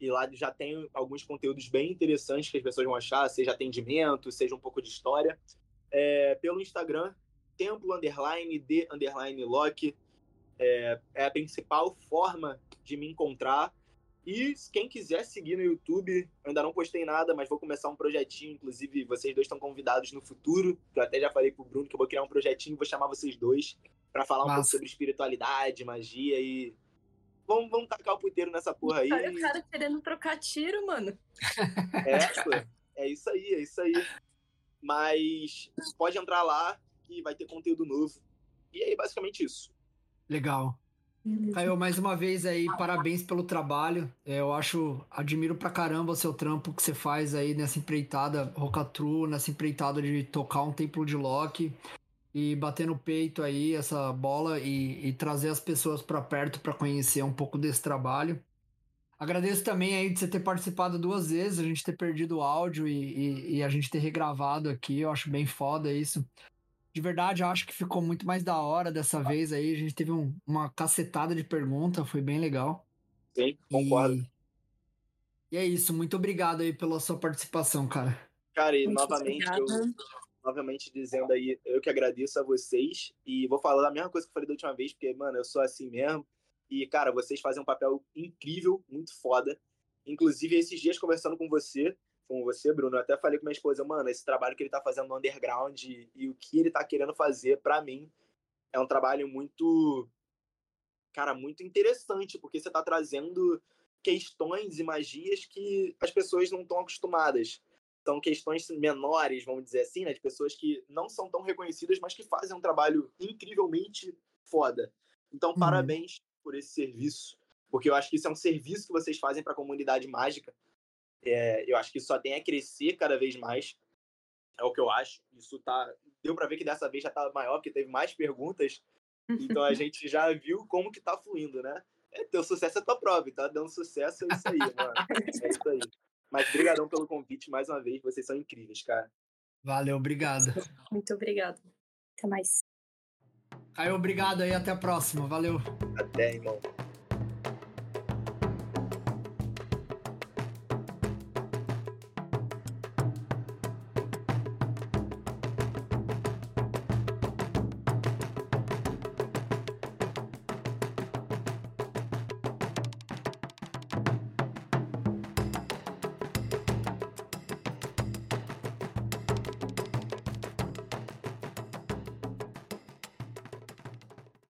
e lá já tem alguns conteúdos bem interessantes que as pessoas vão achar, seja atendimento, seja um pouco de história. É, pelo Instagram, templo underline de underline lock, é, é a principal forma de me encontrar. E quem quiser seguir no YouTube, eu ainda não postei nada, mas vou começar um projetinho. Inclusive, vocês dois estão convidados no futuro. Eu até já falei pro Bruno que eu vou criar um projetinho e vou chamar vocês dois para falar um Massa. pouco sobre espiritualidade, magia e. Vamos, vamos tacar o puteiro nessa porra aí. Olha o cara querendo trocar tiro, mano. É, pô, é isso aí, é isso aí. Mas pode entrar lá que vai ter conteúdo novo. E aí, basicamente isso. Legal. Caio, mais uma vez aí, parabéns pelo trabalho. É, eu acho, admiro pra caramba o seu trampo que você faz aí nessa empreitada Rocatru, nessa empreitada de tocar um templo de Loki e bater no peito aí essa bola e, e trazer as pessoas pra perto pra conhecer um pouco desse trabalho. Agradeço também aí de você ter participado duas vezes, a gente ter perdido o áudio e, e- e a gente ter regravado aqui. Eu acho bem foda isso. De verdade, eu acho que ficou muito mais da hora dessa vez aí. A gente teve um- uma cacetada de pergunta, foi bem legal. Sim, concordo. E, e é isso, muito obrigado aí pela sua participação, cara. Cara, e Muito novamente, eu. Novamente dizendo aí, eu que agradeço a vocês e vou falar a mesma coisa que eu falei da última vez, porque, mano, eu sou assim mesmo. E, cara, vocês fazem um papel incrível, muito foda. Inclusive, esses dias conversando com você, com você, Bruno, eu até falei com minha esposa, mano, esse trabalho que ele tá fazendo no underground e, e o que ele tá querendo fazer, pra mim, é um trabalho muito, cara, muito interessante, porque você tá trazendo questões e magias que as pessoas não estão acostumadas são questões menores, vamos dizer assim, né? De pessoas que não são tão reconhecidas, mas que fazem um trabalho incrivelmente foda. Então, Uhum. parabéns por esse serviço, porque eu acho que isso é um serviço que vocês fazem para a comunidade mágica. É, eu acho que isso só tem a crescer cada vez mais. É o que eu acho. Isso tá. Deu para ver que dessa vez já tá maior, porque teve mais perguntas. Então a gente já viu como que tá fluindo, né? É, teu sucesso é tua prova, e tá dando sucesso, é isso aí, mano. É isso aí. Mas brigadão pelo convite mais uma vez, vocês são incríveis, cara. Valeu, obrigado. Muito obrigada. Até mais. Caio, obrigado aí, até a próxima. Valeu. Até, irmão.